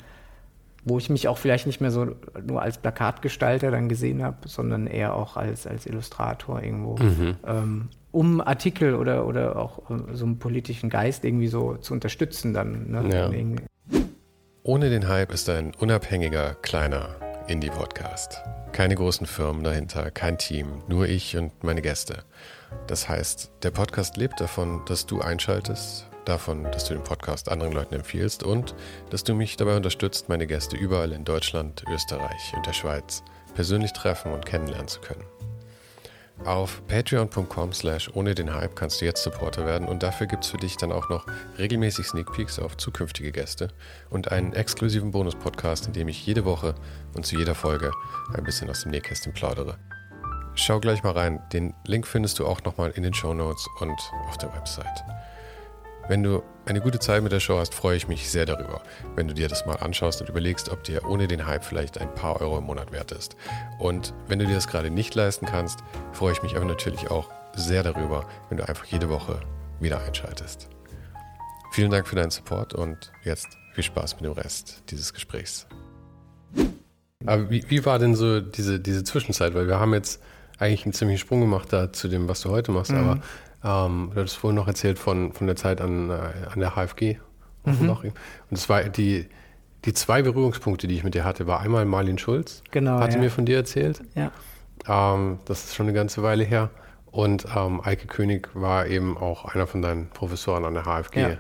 wo ich mich auch vielleicht nicht mehr so nur als Plakatgestalter dann gesehen habe, sondern eher auch als, als Illustrator irgendwo, mhm. ähm, um Artikel oder, oder auch äh, so einen politischen Geist irgendwie so zu unterstützen dann. Ne? Ja. Ohne den Hype ist ein unabhängiger, kleiner Indie-Podcast. Keine großen Firmen dahinter, kein Team, nur ich und meine Gäste. Das heißt, der Podcast lebt davon, dass du einschaltest, davon, dass du den Podcast anderen Leuten empfiehlst und dass du mich dabei unterstützt, meine Gäste überall in Deutschland, Österreich und der Schweiz persönlich treffen und kennenlernen zu können. Auf patreon.com slash ohne den Hype kannst du jetzt Supporter werden und dafür gibt es für dich dann auch noch regelmäßig Sneak Peeks auf zukünftige Gäste und einen exklusiven Bonus-Podcast, in dem ich jede Woche und zu jeder Folge ein bisschen aus dem Nähkästchen plaudere. Schau gleich mal rein, den Link findest du auch nochmal in den Show Notes und auf der Website. Wenn du eine gute Zeit mit der Show hast, freue ich mich sehr darüber, wenn du dir das mal anschaust und überlegst, ob dir ohne den Hype vielleicht ein paar Euro im Monat wert ist. Und wenn du dir das gerade nicht leisten kannst, freue ich mich aber natürlich auch sehr darüber, wenn du einfach jede Woche wieder einschaltest. Vielen Dank für deinen Support und jetzt viel Spaß mit dem Rest dieses Gesprächs. Aber wie, wie war denn so diese, diese Zwischenzeit? Weil wir haben jetzt eigentlich einen ziemlichen Sprung gemacht da zu dem, was du heute machst, mhm. aber ähm, du hattest vorhin noch erzählt von, von der Zeit an, äh, an der HFG. Mhm. Und es war die, die zwei Berührungspunkte, die ich mit dir hatte, war einmal Marlin Schulz. Genau. Hatte ja. mir von dir erzählt. Ja. Ähm, das ist schon eine ganze Weile her. Und ähm, Eike König war eben auch einer von deinen Professoren an der HFG. Ja.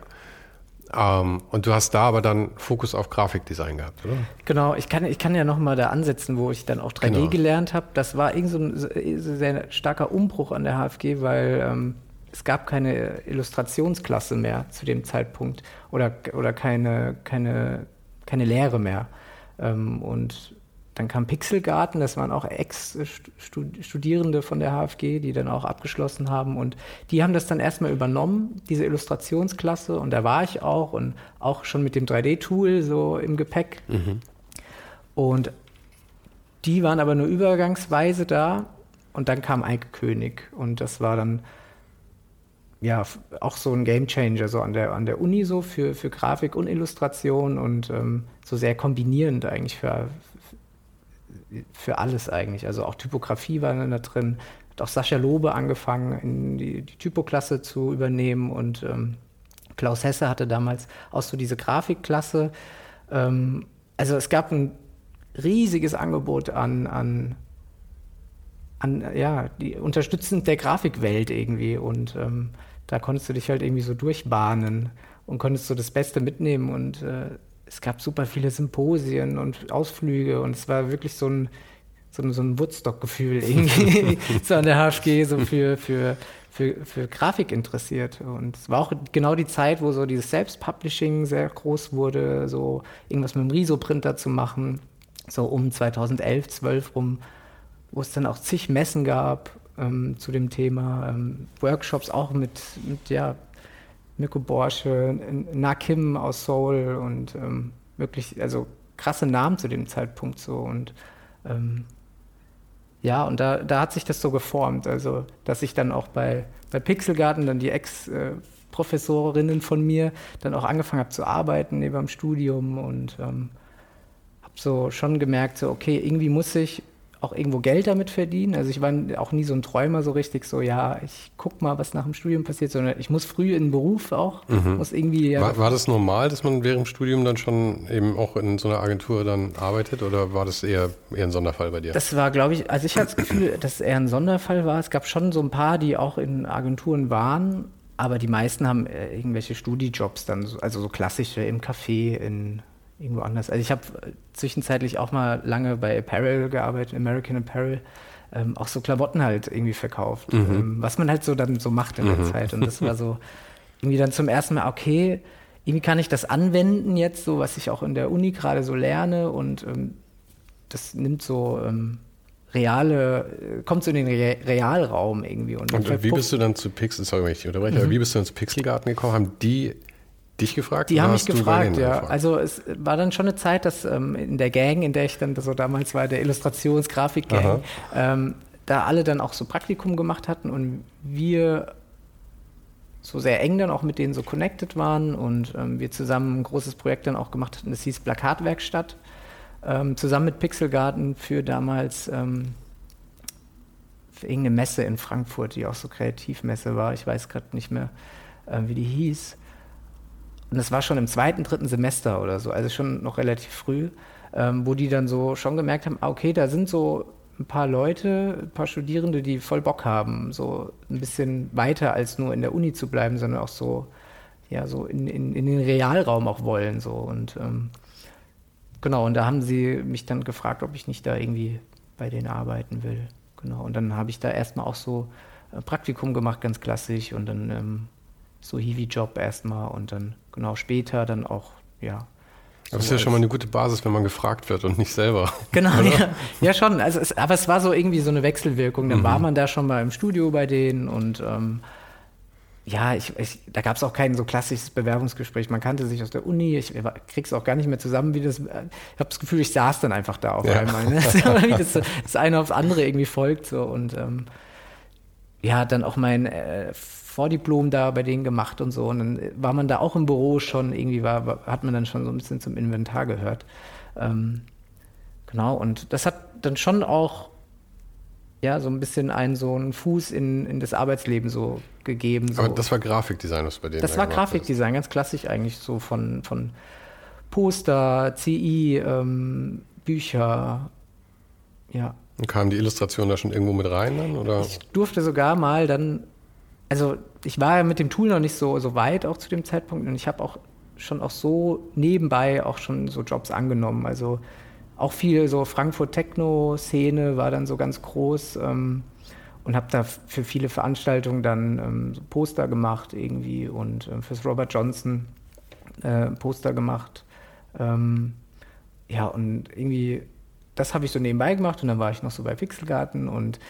Ähm, und du hast da aber dann Fokus auf Grafikdesign gehabt, oder? Genau, ich kann, ich kann ja nochmal da ansetzen, wo ich dann auch 3D genau. gelernt habe. Das war irgend so ein sehr starker Umbruch an der HFG, weil ähm, es gab keine Illustrationsklasse mehr zu dem Zeitpunkt oder, oder keine, keine, keine Lehre mehr. Ähm, und dann kam Pixelgarten, das waren auch Ex-Studierende von der HFG, die dann auch abgeschlossen haben. Und die haben das dann erstmal übernommen, diese Illustrationsklasse. Und da war ich auch und auch schon mit dem 3D-Tool so im Gepäck. Mhm. Und die waren aber nur übergangsweise da. Und dann kam Eike König. Und das war dann ja auch so ein Gamechanger so an der, an der Uni so für, für Grafik und Illustration und ähm, so sehr kombinierend eigentlich für, für alles eigentlich. Also auch Typografie war da drin. Hat auch Sascha Lobe angefangen, die, die Typoklasse zu übernehmen und ähm, Klaus Hesse hatte damals auch so diese Grafikklasse. Ähm, also es gab ein riesiges Angebot an, an, an ja, die unterstützend der Grafikwelt irgendwie. Und ähm, da konntest du dich halt irgendwie so durchbahnen und konntest so das Beste mitnehmen. Und äh, es gab super viele Symposien und Ausflüge. Und es war wirklich so ein, so ein, so ein Woodstock-Gefühl irgendwie. So an der HFG, so für, für, für, für Grafik interessiert. Und es war auch genau die Zeit, wo so dieses Selbstpublishing sehr groß wurde, so irgendwas mit dem Riso-Printer zu machen, so um 2011, 12 rum, wo es dann auch zig Messen gab ähm, zu dem Thema, ähm, Workshops auch mit, mit ja, Mirko Borsche, Nakim aus Seoul und ähm, wirklich, also krasse Namen zu dem Zeitpunkt so und ähm, ja, und da, da hat sich das so geformt, also dass ich dann auch bei, bei Pixelgarten dann die Ex-Professorinnen von mir dann auch angefangen habe zu arbeiten neben dem Studium und ähm, habe so schon gemerkt, so okay, irgendwie muss ich auch irgendwo Geld damit verdienen. Also ich war auch nie so ein Träumer so richtig, so ja, ich guck mal, was nach dem Studium passiert, sondern ich muss früh in den Beruf auch, mhm. muss irgendwie. Ja war, war, das normal, dass man während dem Studium dann schon eben auch in so einer Agentur dann arbeitet oder war das eher, eher ein Sonderfall bei dir? Das war, glaube ich, also ich hatte das Gefühl, dass es eher ein Sonderfall war. Es gab schon so ein paar, die auch in Agenturen waren, aber die meisten haben äh, irgendwelche Studijobs dann, also so klassische im Café, in irgendwo anders. Also ich habe zwischenzeitlich auch mal lange bei Apparel gearbeitet, American Apparel, ähm, auch so Klamotten halt irgendwie verkauft, mhm. ähm, was man halt so dann so macht in der mhm. Zeit. Und das war so irgendwie dann zum ersten Mal, okay, irgendwie kann ich das anwenden jetzt, so was ich auch in der Uni gerade so lerne und ähm, das nimmt so ähm, reale, kommt so in den Re Realraum irgendwie. Und, und wie bist du dann zu Pixel, sorry, wenn ich unterbreche, mhm. aber wie bist du dann zu Pixelgarten gekommen? Haben die dich gefragt? Die haben mich gefragt, ja. Gefragt? Also es war dann schon eine Zeit, dass ähm, in der Gang, in der ich dann so damals war, der Illustrations-Grafik-Gang, ähm, da alle dann auch so Praktikum gemacht hatten und wir so sehr eng dann auch mit denen so connected waren und ähm, wir zusammen ein großes Projekt dann auch gemacht hatten, das hieß Plakatwerkstatt, ähm, zusammen mit Pixelgarten für damals ähm, für irgendeine Messe in Frankfurt, die auch so Kreativmesse war. Ich weiß gerade nicht mehr, äh, wie die hieß. Und das war schon im zweiten, dritten Semester oder so, also schon noch relativ früh, ähm, wo die dann so schon gemerkt haben, ah, okay, da sind so ein paar Leute, ein paar Studierende, die voll Bock haben, so ein bisschen weiter als nur in der Uni zu bleiben, sondern auch so, ja, so in, in, in den Realraum auch wollen. So. Und ähm, genau, und da haben sie mich dann gefragt, ob ich nicht da irgendwie bei denen arbeiten will. Genau. Und dann habe ich da erstmal auch so äh, Praktikum gemacht, ganz klassisch, und dann ähm, so Hiwi-Job erstmal und dann genau später dann auch, ja. So das ist ja schon mal eine gute Basis, wenn man gefragt wird und nicht selber. Genau, ja, ja, schon. Also es, aber es war so irgendwie so eine Wechselwirkung. Dann mhm. war man da schon mal im Studio bei denen und ähm, ja, ich, ich, da gab es auch kein so klassisches Bewerbungsgespräch. Man kannte sich aus der Uni. Ich krieg's auch gar nicht mehr zusammen, wie das. Ich habe das Gefühl, ich saß dann einfach da auf ja. einmal. Ne? das, das eine aufs andere irgendwie folgt so und ähm, ja, dann auch mein äh, Vordiplom da bei denen gemacht und so. Und dann war man da auch im Büro schon, irgendwie war, hat man dann schon so ein bisschen zum Inventar gehört. Ähm, genau, und das hat dann schon auch ja, so ein bisschen einen so einen Fuß in, in das Arbeitsleben so gegeben. So. Aber das war Grafikdesign, was bei denen Das war Grafikdesign, ganz klassisch eigentlich, so von, von Poster, CI, ähm, Bücher, ja. Und kam die Illustration da schon irgendwo mit rein dann? Oder? Ich durfte sogar mal dann, also ich war ja mit dem Tool noch nicht so, so weit auch zu dem Zeitpunkt und ich habe auch schon auch so nebenbei auch schon so Jobs angenommen. Also auch viel so Frankfurt Techno-Szene war dann so ganz groß ähm, und habe da für viele Veranstaltungen dann ähm, so Poster gemacht irgendwie und äh, fürs Robert Johnson äh, Poster gemacht. Ähm, ja, und irgendwie, das habe ich so nebenbei gemacht und dann war ich noch so bei Pixelgarten und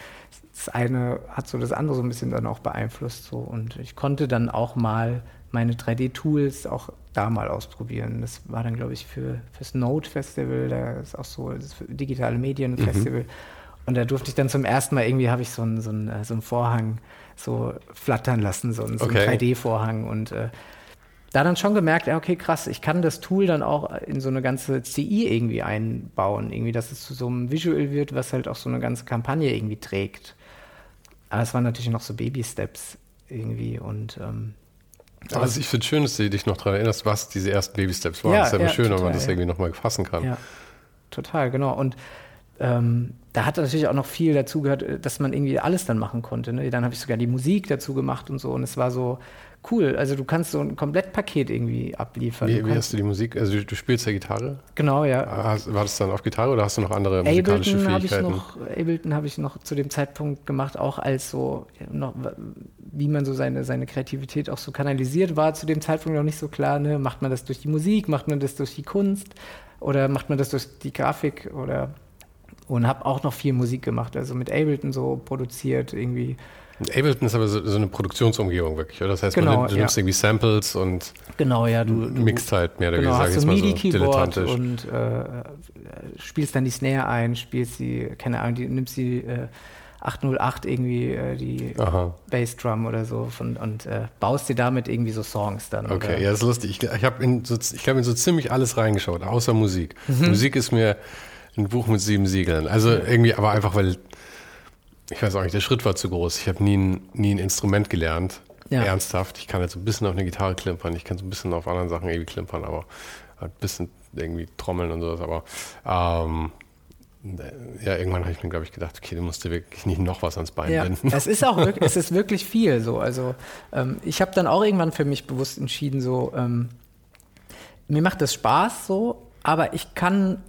das eine hat so das andere so ein bisschen dann auch beeinflusst so und ich konnte dann auch mal meine 3D-Tools auch da mal ausprobieren. Das war dann, glaube ich, für fürs Node Festival, da ist auch so das digitale Medien Festival. Mhm. Und da durfte ich dann zum ersten Mal irgendwie habe ich so einen, so, einen, äh, so einen Vorhang so flattern lassen, so einen, so okay. einen 3D-Vorhang und äh, da dann schon gemerkt, ja, okay, krass, ich kann das Tool dann auch in so eine ganze CI irgendwie einbauen, irgendwie, dass es zu so einem Visual wird, was halt auch so eine ganze Kampagne irgendwie trägt. Aber es waren natürlich noch so Baby-Steps irgendwie und ähm, aber also ich finde es schön, dass du dich noch daran erinnerst, was diese ersten Baby-Steps waren. Ja, das ist ja, ja schön, total, wenn man das irgendwie nochmal fassen kann. Ja, total, genau. Und ähm, da hat natürlich auch noch viel dazu gehört, dass man irgendwie alles dann machen konnte. Ne? Dann habe ich sogar die Musik dazu gemacht und so. Und es war so, cool. Also du kannst so ein Komplettpaket irgendwie abliefern. Wie, wie hast du die Musik? Also du, du, spielst ja Gitarre? Genau, ja. Hast, war das dann auf Gitarre oder hast du noch andere musikalische Ableton Fähigkeiten? Hab noch, Ableton habe ich noch zu dem Zeitpunkt gemacht, auch als so, noch, wie man so seine, seine Kreativität auch so kanalisiert, war zu dem Zeitpunkt noch nicht so klar. Ne? Macht man das durch die Musik, macht man das durch die Kunst oder macht man das durch die Grafik oder und habe auch noch viel Musik gemacht, also mit Ableton so produziert irgendwie Ableton ist aber so, so, eine Produktionsumgebung wirklich, oder? Das heißt, genau, man, du ja. nimmst irgendwie Samples und genau, ja, du, du mixt halt mehr oder genau, weniger, sag ich mal so dilettantisch. Und äh, spielst dann die Snare ein, spielst die, keine Ahnung, die, nimmst die äh, 808 irgendwie, äh, die Aha. Bassdrum oder so von, und äh, baust dir damit irgendwie so Songs dann. Okay, oder? ja, das ist lustig. Ich, ich habe in, so, hab in so ziemlich alles reingeschaut, außer Musik. Mhm. Musik ist mir ein Buch mit sieben Siegeln. Also irgendwie, aber einfach, weil ich weiß auch nicht, der Schritt war zu groß. Ich habe nie, ein, nie ein Instrument gelernt, ja. ernsthaft. Ich kann jetzt ein bisschen auf eine Gitarre klimpern, ich kann so ein bisschen auf anderen Sachen irgendwie klimpern, aber ein bisschen irgendwie trommeln und sowas. Aber ähm, ja, irgendwann habe ich mir, glaube ich, gedacht, okay, du musst dir wirklich nicht noch was ans Bein ja, binden. Es ist auch wirklich, es ist wirklich viel so. Also ähm, ich habe dann auch irgendwann für mich bewusst entschieden, so ähm, mir macht das Spaß so, aber ich kann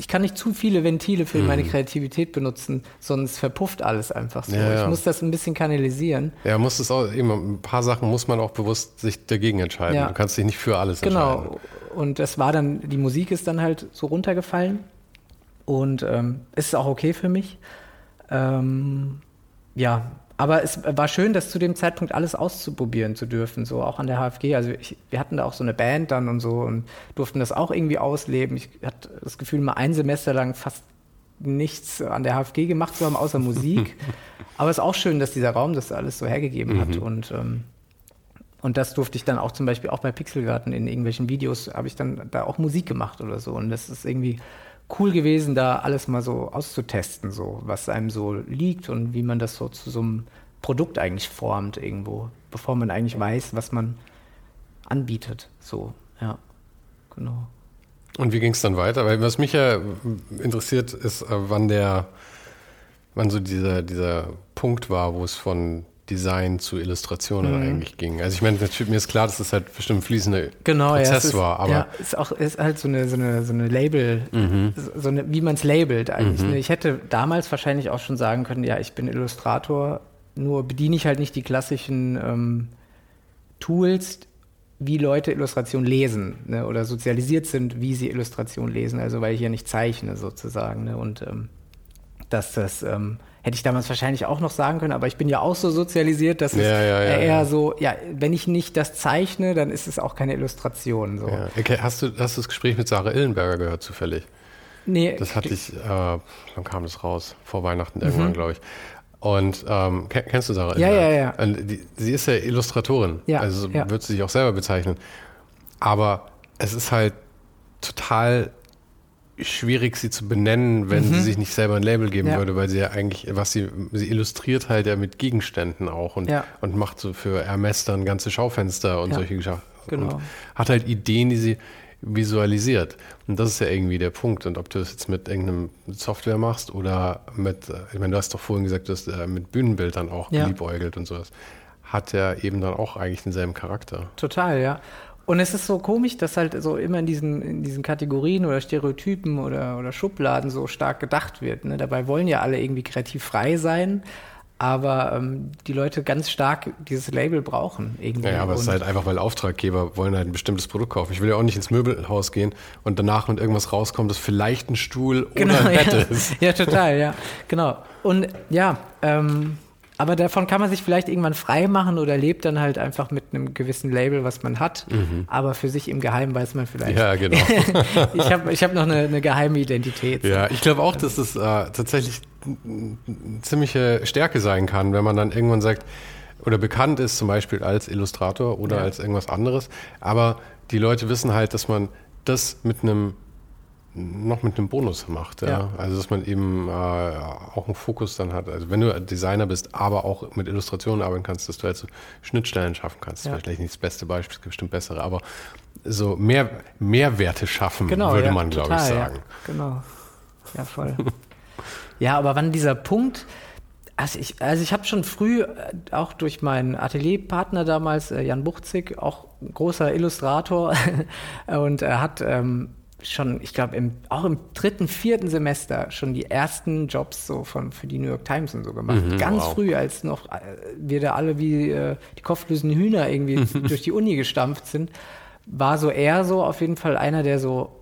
ich kann nicht zu viele Ventile für mhm. meine Kreativität benutzen, sonst verpufft alles einfach so. Ja, ja. Ich muss das ein bisschen kanalisieren. Ja, muss es auch, eben, ein paar Sachen muss man auch bewusst sich dagegen entscheiden. Ja. Du kannst dich nicht für alles genau. entscheiden. Genau. Und das war dann, die Musik ist dann halt so runtergefallen. Und ähm, ist auch okay für mich. Ähm, ja, aber es war schön, das zu dem Zeitpunkt alles auszuprobieren zu dürfen, so auch an der HFG. Also ich, wir hatten da auch so eine Band dann und so und durften das auch irgendwie ausleben. Ich hatte das Gefühl, mal ein Semester lang fast nichts an der HFG gemacht zu haben, außer Musik. Aber es ist auch schön, dass dieser Raum das alles so hergegeben mhm. hat. Und, ähm, und das durfte ich dann auch zum Beispiel auch bei Pixelgarten in irgendwelchen Videos, habe ich dann da auch Musik gemacht oder so. Und das ist irgendwie cool gewesen, da alles mal so auszutesten, so was einem so liegt und wie man das so zu so einem Produkt eigentlich formt irgendwo, bevor man eigentlich weiß, was man anbietet. So, ja, genau. Und wie ging es dann weiter? Weil was mich ja interessiert, ist, äh, wann der, wann so dieser, dieser Punkt war, wo es von Design zu Illustrationen mhm. eigentlich ging. Also ich meine, mir ist klar, dass das halt bestimmt ein fließender genau, Prozess ja, ist, war. Aber ja, ist auch ist halt so eine, so eine, so eine Label, mhm. so eine, wie man es labelt eigentlich. Mhm. Ne? Ich hätte damals wahrscheinlich auch schon sagen können, ja, ich bin Illustrator, nur bediene ich halt nicht die klassischen ähm, Tools, wie Leute Illustration lesen ne? oder sozialisiert sind, wie sie Illustration lesen. Also weil ich ja nicht zeichne sozusagen. Ne? Und ähm, dass das ähm, hätte ich damals wahrscheinlich auch noch sagen können, aber ich bin ja auch so sozialisiert, dass es ja, ja, ja, eher so, ja, wenn ich nicht das zeichne, dann ist es auch keine Illustration. So. Okay. Hast, du, hast du das Gespräch mit Sarah Illenberger gehört zufällig? Nee. Das hatte ich, äh, wann kam das raus? Vor Weihnachten irgendwann, mhm. glaube ich. Und ähm, kennst du Sarah? Ja, ja, ja. Die, sie ist ja Illustratorin. Ja, also ja. wird sie sich auch selber bezeichnen. Aber es ist halt total schwierig, sie zu benennen, wenn Mhm. sie sich nicht selber ein Label geben Ja. würde, weil sie ja eigentlich, was sie, sie illustriert halt ja mit Gegenständen auch und, Ja. und macht so für Hermes dann ganze Schaufenster und Ja, solche Geschichten. genau. Und hat halt Ideen, die sie visualisiert. Und das ist ja irgendwie der Punkt. Und ob du das jetzt mit irgendeinem Software machst oder mit, ich meine, du hast doch vorhin gesagt, du hast äh, mit Bühnenbildern auch Ja. geliebäugelt und sowas. Hat ja eben dann auch eigentlich denselben Charakter. Total, ja. Und es ist so komisch, dass halt so immer in diesen, in diesen Kategorien oder Stereotypen oder, oder Schubladen so stark gedacht wird. Ne? Dabei wollen ja alle irgendwie kreativ frei sein, aber ähm, die Leute ganz stark dieses Label brauchen irgendwie. Ja, aber es ist halt einfach, weil Auftraggeber wollen halt ein bestimmtes Produkt kaufen. Ich will ja auch nicht ins Möbelhaus gehen und danach mit irgendwas rauskommt, das vielleicht ein Stuhl oder ein Bett ja. ist. ja, total, ja, genau. Und ja, ähm, aber davon kann man sich vielleicht irgendwann frei machen oder lebt dann halt einfach mit einem gewissen Label, was man hat. Aber für sich im Geheimen weiß man vielleicht. Mhm. Ja, genau. ich habe ich hab noch eine, eine geheime Identität. Ja, ich glaube auch, dass es äh, tatsächlich eine ziemliche Stärke sein kann, wenn man dann irgendwann sagt, oder bekannt ist zum Beispiel als Illustrator oder Ja. als irgendwas anderes, aber die Leute wissen halt, dass man das mit einem noch mit einem Bonus macht. Ja? Ja. Also dass man eben äh, auch einen Fokus dann hat. Also wenn du Designer bist, aber auch mit Illustrationen arbeiten kannst, dass du halt so Schnittstellen schaffen kannst. Ja. Vielleicht nicht das beste Beispiel, es gibt bestimmt bessere, aber so mehr Mehrwerte schaffen, Genau, würde ja, man, glaube ich, sagen. Ja, genau. Ja, voll. ja, aber wann dieser Punkt, also ich, also ich habe schon früh, äh, auch durch meinen Atelierpartner damals, äh, Jan Buchzig, auch großer Illustrator, und er hat ähm, schon, ich glaube, im, auch im dritten, vierten Semester schon die ersten Jobs so von, für die New York Times und so gemacht. Mhm, Ganz wow. früh, als noch äh, wir da alle wie äh, die kopflosen Hühner irgendwie durch die Uni gestampft sind, war so er so auf jeden Fall einer, der so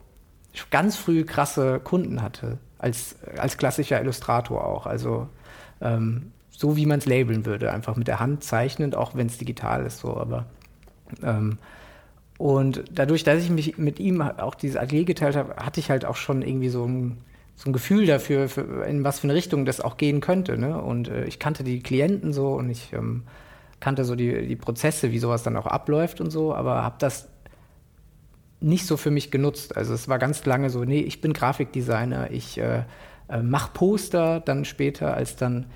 ganz früh krasse Kunden hatte, als, als klassischer Illustrator auch. Also ähm, so wie man es labeln würde, einfach mit der Hand zeichnend, auch wenn es digital ist so, aber ähm, und dadurch, dass ich mich mit ihm auch dieses Atelier geteilt habe, hatte ich halt auch schon irgendwie so ein, so ein Gefühl dafür, für, in was für eine Richtung das auch gehen könnte. Ne? Und äh, ich kannte die Klienten so und ich ähm, kannte so die, die Prozesse, wie sowas dann auch abläuft und so, aber habe das nicht so für mich genutzt. Also es war ganz lange so, nee, ich bin Grafikdesigner, ich äh, äh, mache Poster dann später, als dann,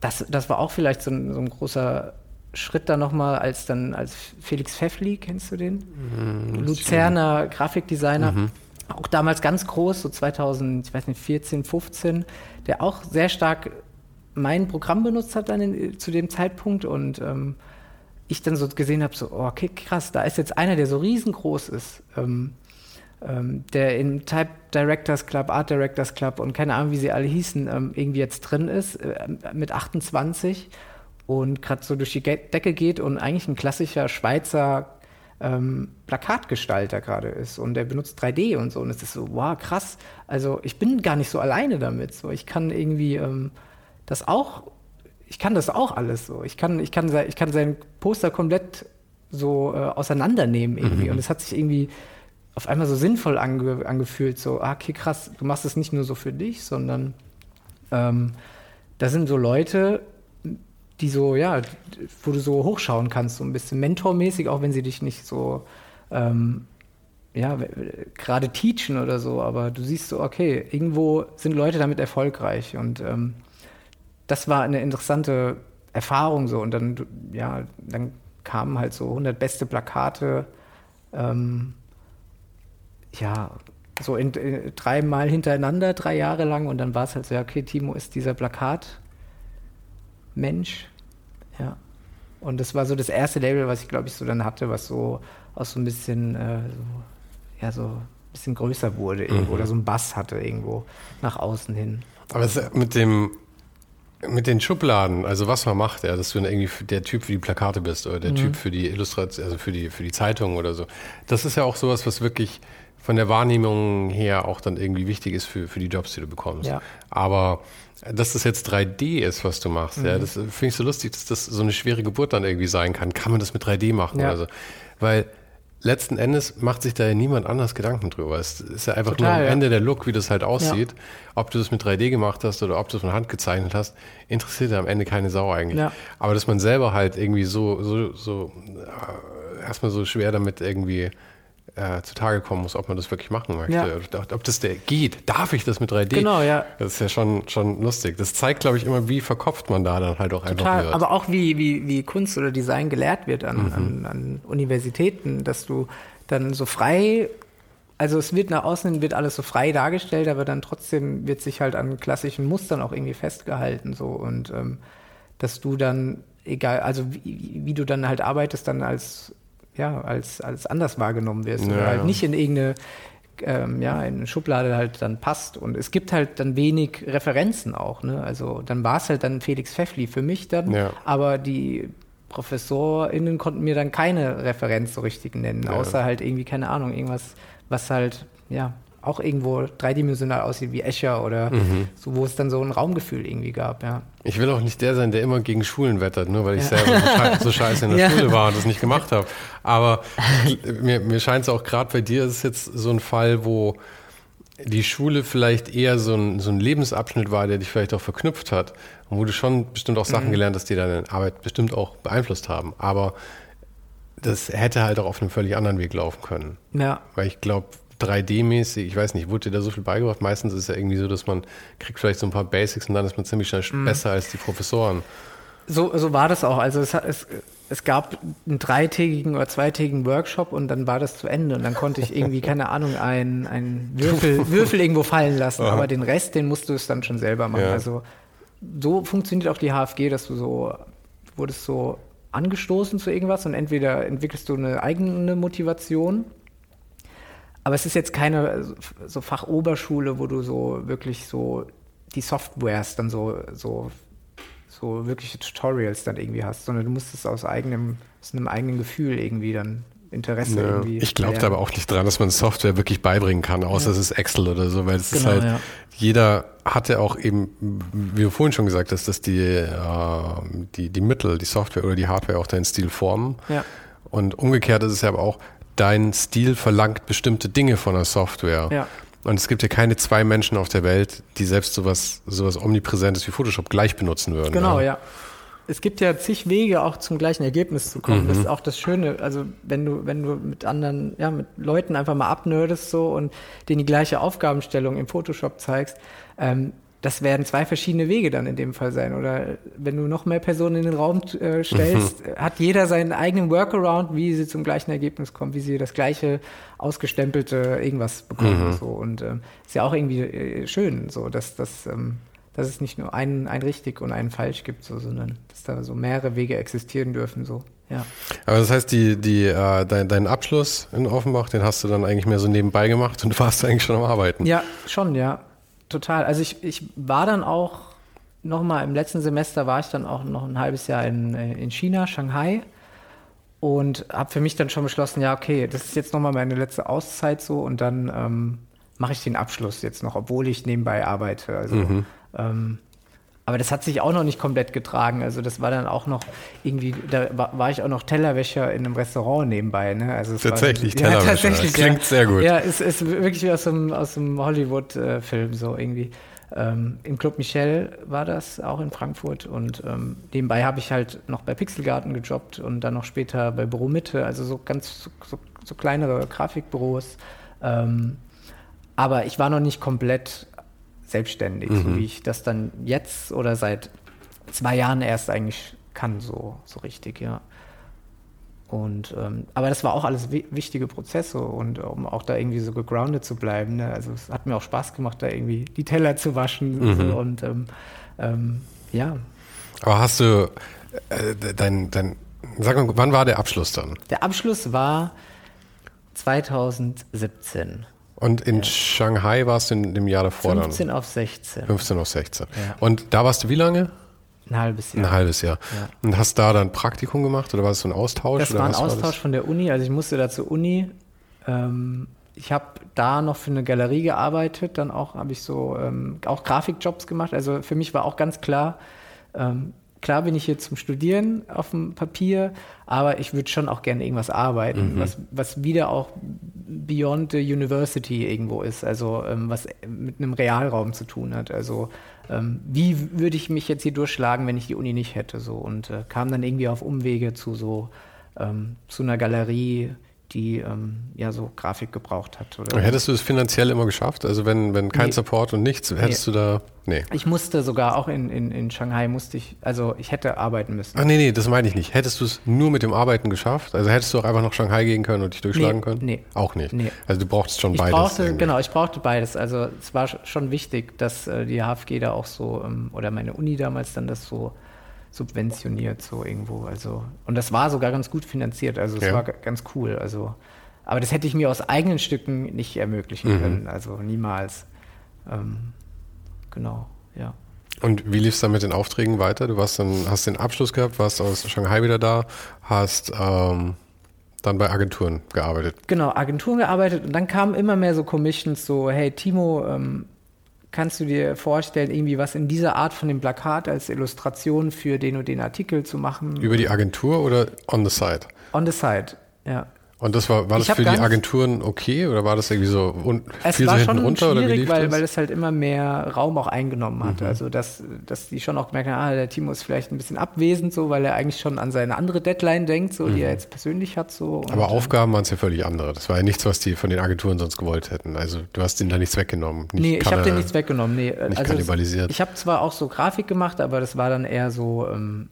das, das war auch vielleicht so ein, so ein großer Schritt dann nochmal, als dann, als Felix Pfeffli, kennst du den? Luzerner Grafikdesigner, auch damals ganz groß, so 2000, ich weiß nicht, 14, 15, der auch sehr stark mein Programm benutzt hat dann in, zu dem Zeitpunkt und ähm, ich dann so gesehen habe, so, oh, okay, krass, da ist jetzt einer, der so riesengroß ist, ähm, ähm, der im Type Directors Club, Art Directors Club und keine Ahnung, wie sie alle hießen, ähm, irgendwie jetzt drin ist, äh, mit 28 und gerade so durch die Decke geht und eigentlich ein klassischer Schweizer ähm, Plakatgestalter gerade ist und der benutzt 3D und so und es ist so, wow, krass, also ich bin gar nicht so alleine damit, so ich kann irgendwie ähm, das auch ich kann das auch alles so. Ich kann, ich kann, ich kann sein Poster komplett so äh, auseinandernehmen irgendwie. Mhm. Und es hat sich irgendwie auf einmal so sinnvoll ange, angefühlt. So, ah, okay, krass, du machst es nicht nur so für dich, sondern ähm, da sind so Leute, die so, ja, wo du so hochschauen kannst, so ein bisschen mentormäßig, auch wenn sie dich nicht so, ähm, ja, gerade teachen oder so, aber du siehst so, okay, irgendwo sind Leute damit erfolgreich und ähm, das war eine interessante Erfahrung so. Und dann, ja, dann kamen halt so 100 beste Plakate, ähm, ja, so in, in, dreimal hintereinander, drei Jahre lang. Und dann war es halt so, ja, okay, Timo ist dieser Plakatmensch. Ja. Und das war so das erste Label, was ich, glaube ich, so dann hatte, was so auch so ein bisschen, äh, so, ja, so ein bisschen größer wurde irgendwo, oder so ein Bass hatte irgendwo nach außen hin. Aber mit dem mit den Schubladen, also was man macht, ja, dass du dann irgendwie der Typ für die Plakate bist oder der Typ für die Illustration, also für die für die Zeitung oder so. Das ist ja auch sowas, was wirklich von der Wahrnehmung her auch dann irgendwie wichtig ist für, für die Jobs, die du bekommst. Ja. Aber dass das jetzt 3D ist, was du machst, ja, das finde ich so lustig, dass das so eine schwere Geburt dann irgendwie sein kann. Kann man das mit 3D machen Ja. oder so? Weil letzten Endes macht sich da ja niemand anders Gedanken drüber. Es ist ja einfach Total, nur am ja. Ende der Look, wie das halt aussieht. Ob du das mit 3D gemacht hast oder ob du es von Hand gezeichnet hast, interessiert ja am Ende keine Sau eigentlich. Ja. Aber dass man selber halt irgendwie so, so, so äh, erstmal so schwer damit irgendwie äh, zutage kommen muss, ob man das wirklich machen möchte. Ja. Ob das der geht. Darf ich das mit 3D? Genau, ja. Das ist ja schon, schon lustig. Das zeigt, glaube ich, immer, wie verkopft man da dann halt auch einfach Total, wird. aber auch wie, wie, wie Kunst oder Design gelehrt wird an, an, an Universitäten, dass du dann so frei, also es wird nach außen hin wird alles so frei dargestellt, aber dann trotzdem wird sich halt an klassischen Mustern auch irgendwie festgehalten so und ähm, dass du dann egal, also wie, wie du dann halt arbeitest, dann als ja als als anders wahrgenommen wirst Ja, oder halt nicht in irgendeine ähm, ja, in eine Schublade halt dann passt. Und es gibt halt dann wenig Referenzen auch. Ne? Also dann war es halt dann Felix Pfeffli für mich dann, Ja. aber die ProfessorInnen konnten mir dann keine Referenz so richtig nennen, Ja. außer halt irgendwie, keine Ahnung, irgendwas, was halt, ja, auch irgendwo dreidimensional aussieht wie Escher oder Mhm. so, wo es dann so ein Raumgefühl irgendwie gab, ja. Ich will auch nicht der sein, der immer gegen Schulen wettert, nur weil ich selber so, schei so scheiße in der Ja. Schule war und das nicht gemacht habe. Aber mir, mir scheint es auch gerade bei dir ist es jetzt so ein Fall, wo die Schule vielleicht eher so ein, so ein Lebensabschnitt war, der dich vielleicht auch verknüpft hat und wo du schon bestimmt auch Mhm. Sachen gelernt hast, die deine Arbeit bestimmt auch beeinflusst haben. Aber das hätte halt auch auf einem völlig anderen Weg laufen können. Ja, Weil ich glaube, 3D-mäßig, ich weiß nicht, wurde dir da so viel beigebracht? Meistens ist es ja irgendwie so, dass man kriegt vielleicht so ein paar Basics und dann ist man ziemlich schnell Mhm. besser als die Professoren. So, so war das auch. Also es, es, es gab einen dreitägigen oder zweitägigen Workshop und dann war das zu Ende und dann konnte ich irgendwie, keine Ahnung, einen, einen Würfel, Würfel irgendwo fallen lassen. Aber den Rest, den musst du es dann schon selber machen. Ja. Also so funktioniert auch die HFG, dass du so, wurdest so angestoßen zu irgendwas und entweder entwickelst du eine eigene Motivation aber es ist jetzt keine so Fachoberschule, wo du so wirklich so die Softwares dann so, so, so wirkliche Tutorials dann irgendwie hast, sondern du musst es aus eigenem, aus einem eigenen Gefühl irgendwie dann Interesse Ja, irgendwie. ich glaube da aber auch nicht dran, dass man Software wirklich beibringen kann, außer es ist Excel oder so, weil es ist Genau, halt, ja. jeder hatte auch eben, wie du vorhin schon gesagt hast, dass die, äh, die, die Mittel, die Software oder die Hardware auch deinen Stil formen. Ja. Und umgekehrt ist es ja aber auch, dein Stil verlangt bestimmte Dinge von der Software. Ja. Und es gibt ja keine zwei Menschen auf der Welt, die selbst sowas, sowas Omnipräsentes wie Photoshop gleich benutzen würden. Genau, ja. Es gibt ja zig Wege, auch zum gleichen Ergebnis zu kommen. Das ist auch das Schöne. Also wenn du, wenn du mit anderen, ja, mit Leuten einfach mal abnerdest so und denen die gleiche Aufgabenstellung im Photoshop zeigst, ähm, das werden zwei verschiedene Wege dann in dem Fall sein. Oder wenn du noch mehr Personen in den Raum äh, stellst, hat jeder seinen eigenen Workaround, wie sie zum gleichen Ergebnis kommen, wie sie das gleiche ausgestempelte irgendwas bekommen. So. Und ähm, ist ja auch irgendwie äh, schön, so dass das ähm, dass es nicht nur einen, ein richtig und einen falsch gibt, so, sondern dass da so mehrere Wege existieren dürfen. So. Ja. Aber das heißt, die, die, äh, dein, deinen Abschluss in Offenbach, den hast du dann eigentlich mehr so nebenbei gemacht und du warst eigentlich schon am Arbeiten. ja, schon, ja. Total. Also ich, ich war dann auch nochmal im letzten Semester war ich dann auch noch ein halbes Jahr in, äh, in China, Shanghai. Und habe für mich dann schon beschlossen, ja, okay, das ist jetzt nochmal meine letzte Auszeit so und dann ähm, mache ich den Abschluss jetzt noch, obwohl ich nebenbei arbeite. Also, ähm, aber das hat sich auch noch nicht komplett getragen. Also das war dann auch noch irgendwie, da war, ich auch noch Tellerwäscher in einem Restaurant nebenbei. Ne? Also Tatsächlich, war, ja, Tellerwäscher. tatsächlich. Das klingt ja. sehr gut. Ja, es ist wirklich wie aus einem, aus einem Hollywood-Film so irgendwie. Ähm, Im Club Michel war das, auch in Frankfurt. Und ähm, nebenbei habe ich halt noch bei Pixelgarten gejobbt und dann noch später bei Büro Mitte, also so ganz so, so, so kleinere Grafikbüros. Ähm, aber ich war noch nicht komplett selbstständig, so wie ich das dann jetzt oder seit zwei Jahren erst eigentlich kann, so, so richtig, ja. Und ähm, aber das war auch alles wi wichtige Prozesse und um auch da irgendwie so gegroundet zu bleiben. Ne? Also es hat mir auch Spaß gemacht, da irgendwie die Teller zu waschen und, so, und ähm, ähm, ja. Aber hast du äh, dein, dein, sag mal, wann war der Abschluss dann? Der Abschluss war 2017. Und in Shanghai warst du in dem Jahr davor 15 dann? auf 16. 15 auf 16. Ja. Und da warst du wie lange? Ein halbes Jahr. Ein halbes Jahr. Ja. Und hast da dann Praktikum gemacht oder war das so ein Austausch? Das war ein Austausch von der Uni. Also ich musste da zur Uni. Ähm, ich habe da noch für eine Galerie gearbeitet. Dann auch habe ich so ähm, auch Grafikjobs gemacht. Also für mich war auch ganz klar, ähm, klar bin ich hier zum Studieren auf dem Papier, aber ich würde schon auch gerne irgendwas arbeiten, mhm. was, was wieder auch beyond the university irgendwo ist, also ähm, was mit einem Realraum zu tun hat. Also ähm, wie würde ich mich jetzt hier durchschlagen, wenn ich die Uni nicht hätte? So und äh, kam dann irgendwie auf Umwege zu so ähm, zu einer Galerie, die ähm, ja so Grafik gebraucht hat. Oder hättest du es finanziell immer geschafft? Also wenn, wenn kein nee. Support und nichts, hättest nee. du da. Nee. Ich musste sogar auch in, in, in Shanghai musste ich, also ich hätte arbeiten müssen. Ach nee, nee, das meine ich nicht. Hättest du es nur mit dem Arbeiten geschafft? Also hättest du auch einfach nach Shanghai gehen können und dich durchschlagen nee, können? Nee. Auch nicht. Nee. Also du brauchst schon ich beides. Brauchte, irgendwie. genau, ich brauchte beides. Also es war schon wichtig, dass äh, die HFG da auch so, ähm, oder meine Uni damals dann das so subventioniert, so irgendwo. Also, und das war sogar ganz gut finanziert. Also es ja. war ganz cool. Also aber das hätte ich mir aus eigenen Stücken nicht ermöglichen mhm. können, also niemals. Ähm, genau, ja. Und wie lief es dann mit den Aufträgen weiter? Du warst dann, hast den Abschluss gehabt, warst aus Shanghai wieder da, hast ähm, dann bei Agenturen gearbeitet. Genau, Agenturen gearbeitet und dann kamen immer mehr so Commissions, so, hey Timo, ähm, kannst du dir vorstellen, irgendwie was in dieser Art von dem Plakat als Illustration für den und den Artikel zu machen? Über die Agentur oder on the side? On the side, ja. Und das war, war das für die Agenturen okay oder war das irgendwie so un, es viel war so hinten runter oder wie lief weil, das? weil es halt immer mehr Raum auch eingenommen hat. Mhm. Also dass, dass die schon auch gemerkt haben, ah, der Timo ist vielleicht ein bisschen abwesend, so, weil er eigentlich schon an seine andere Deadline denkt, so, mhm. die er jetzt persönlich hat. So, Aber und, Aufgaben waren es ja völlig andere. Das war ja nichts, was die von den Agenturen sonst gewollt hätten. Also du hast denen da nichts weggenommen. Nicht nee, ich habe denen nichts weggenommen. Nee. Nicht also kannibalisiert. Es, ich habe zwar auch so Grafik gemacht, aber das war dann eher so ähm,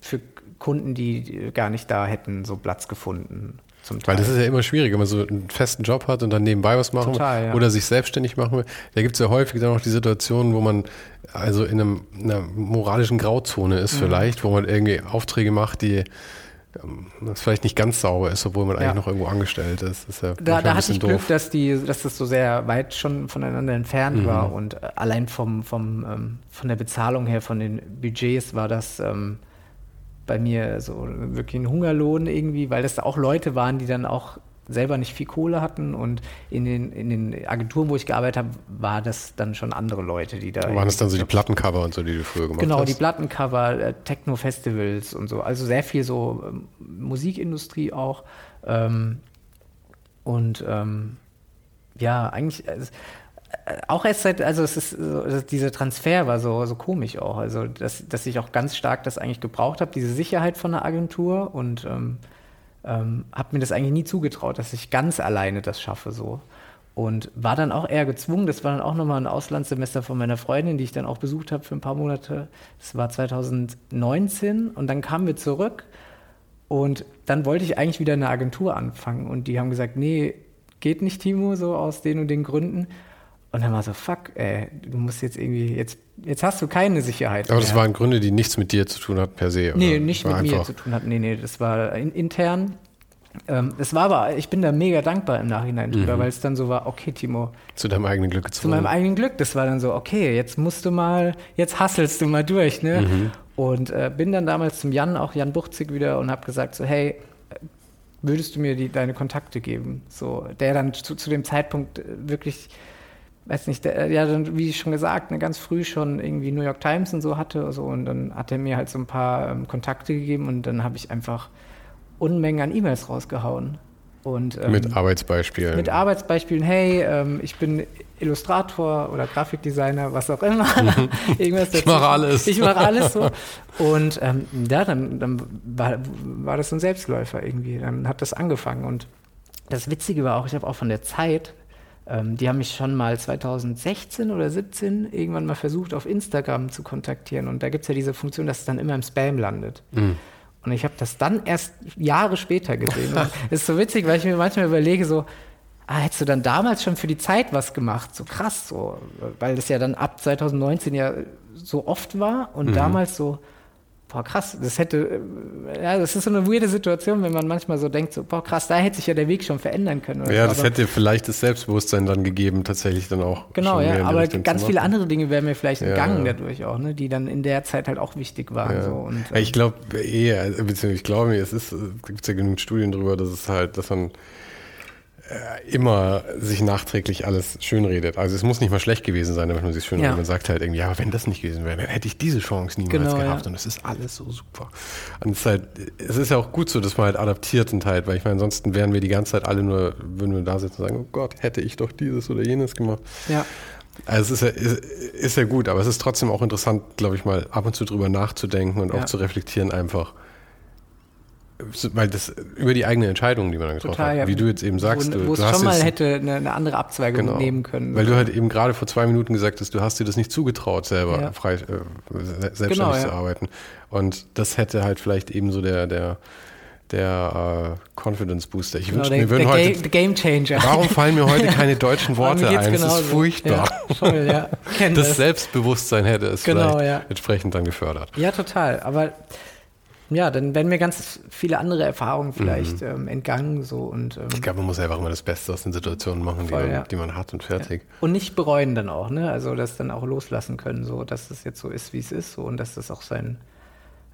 für Kunden, die gar nicht da hätten so Platz gefunden. Weil das ist ja immer schwierig, wenn man so einen festen Job hat und dann nebenbei was machen Total, ja. oder sich selbstständig machen will. Da gibt es ja häufig dann auch die Situation, wo man also in einem, einer moralischen Grauzone ist mhm. vielleicht, wo man irgendwie Aufträge macht, die ähm, das vielleicht nicht ganz sauber ist, obwohl man ja. eigentlich noch irgendwo angestellt ist. ist ja da da hatte ich doof. Glück, dass, die, dass das so sehr weit schon voneinander entfernt mhm. war und allein vom, vom, ähm, von der Bezahlung her, von den Budgets war das ähm, bei mir so wirklich ein Hungerlohn irgendwie, weil das da auch Leute waren, die dann auch selber nicht viel Kohle hatten und in den, in den Agenturen, wo ich gearbeitet habe, war das dann schon andere Leute, die da. Waren das dann so die Plattencover und so, die du früher gemacht genau, hast? Genau, die Plattencover, äh, Techno-Festivals und so. Also sehr viel so ähm, Musikindustrie auch. Ähm, und ähm, ja, eigentlich. Also, auch erst seit, also es ist so, dieser Transfer war so, so komisch auch. Also, dass, dass ich auch ganz stark das eigentlich gebraucht habe, diese Sicherheit von der Agentur und ähm, ähm, habe mir das eigentlich nie zugetraut, dass ich ganz alleine das schaffe so. Und war dann auch eher gezwungen, das war dann auch nochmal ein Auslandssemester von meiner Freundin, die ich dann auch besucht habe für ein paar Monate. Das war 2019 und dann kamen wir zurück und dann wollte ich eigentlich wieder eine Agentur anfangen und die haben gesagt, nee, geht nicht, Timo, so aus den und den Gründen. Und dann war so, fuck, ey, du musst jetzt irgendwie, jetzt, jetzt hast du keine Sicherheit. Aber mehr. das waren Gründe, die nichts mit dir zu tun hatten per se, oder? Nee, nicht mit mir zu tun hatten. Nee, nee, das war in, intern. Ähm, es war aber, ich bin da mega dankbar im Nachhinein drüber, mhm. weil es dann so war, okay, Timo. Zu deinem eigenen Glück gezwungen. Zu meinem eigenen Glück. Das war dann so, okay, jetzt musst du mal, jetzt hasselst du mal durch, ne? Mhm. Und äh, bin dann damals zum Jan, auch Jan Buchzig wieder und habe gesagt so, hey, würdest du mir die, deine Kontakte geben? So, der dann zu, zu dem Zeitpunkt wirklich weiß nicht, der, ja, dann, wie schon gesagt, ne, ganz früh schon irgendwie New York Times und so hatte so, und dann hat er mir halt so ein paar ähm, Kontakte gegeben und dann habe ich einfach Unmengen an E-Mails rausgehauen. Und, ähm, mit Arbeitsbeispielen. Mit Arbeitsbeispielen, hey, ähm, ich bin Illustrator oder Grafikdesigner, was auch immer. Irgendwas ich mache alles. Ich mache alles so. Und ähm, ja, dann, dann war, war das so ein Selbstläufer irgendwie. Dann hat das angefangen. Und das Witzige war auch, ich habe auch von der Zeit ähm, die haben mich schon mal 2016 oder 17 irgendwann mal versucht, auf Instagram zu kontaktieren. Und da gibt es ja diese Funktion, dass es dann immer im Spam landet. Mhm. Und ich habe das dann erst Jahre später gesehen. das ist so witzig, weil ich mir manchmal überlege, so, ah, hättest du dann damals schon für die Zeit was gemacht? So krass, so, weil das ja dann ab 2019 ja so oft war und mhm. damals so, boah, krass, das hätte, äh, ja, das ist so eine weirde Situation, wenn man manchmal so denkt, so, boah, krass, da hätte sich ja der Weg schon verändern können. ja, das hätte vielleicht das Selbstbewusstsein dann gegeben, tatsächlich dann auch. Genau, ja, aber ganz viele andere Dinge wären mir vielleicht entgangen ja. dadurch auch, ne, die dann in der Zeit halt auch wichtig waren. Ja. So, und, ähm, ich glaube eher, beziehungsweise ich glaube mir, es ist, gibt ja genug Studien darüber, dass es halt, dass man äh, immer sich nachträglich alles schönredet. Also es muss nicht mal schlecht gewesen sein, damit man sich schönredet. Ja. Man sagt halt irgendwie, ja, aber wenn das nicht gewesen wäre, dann hätte ich diese Chance niemals genau, gehabt. Ja. Und es ist alles so super. Und es ist halt, es ist ja auch gut so, dass man halt adaptiert in Teil, weil ich meine, ansonsten wären wir die ganze Zeit alle nur, würden wir da sitzen und sagen, oh Gott, hätte ich doch dieses oder jenes gemacht. Ja. Also es ist ja, ist, ist ja gut, aber es ist trotzdem auch interessant, glaube ich mal, ab und zu drüber nachzudenken und ja. auch zu reflektieren einfach weil das über die eigene Entscheidung, die man dann getroffen Total, hat, ja. wie du jetzt eben sagst, wo, du, wo es schon mal hätte eine, eine andere Abzweigung genau, nehmen können. Weil du halt eben gerade vor zwei Minuten gesagt hast, du hast dir das nicht zugetraut, selber ja. frei, äh, selbstständig genau, ja. zu arbeiten. Und das hätte halt vielleicht eben so der, der der uh, Confidence Booster. Ich genau, wünschte, mir würden heute. Ga Game Changer. Warum fallen mir heute keine deutschen Worte ein? Das ist furchtbar. Ja, voll, ja. das, das, Selbstbewusstsein hätte es genau, vielleicht ja. entsprechend dann gefördert. Ja, total. Aber ja, dann werden mir ganz viele andere Erfahrungen vielleicht mhm. ähm, entgangen. So und, ähm, ich glaube, man muss einfach immer das Beste aus den Situationen machen, voll, die, man, ja. die, man, hat und fertig. Ja. Und nicht bereuen dann auch, ne? Also das dann auch loslassen können, so dass es jetzt so ist, wie es ist, so und dass das auch seinen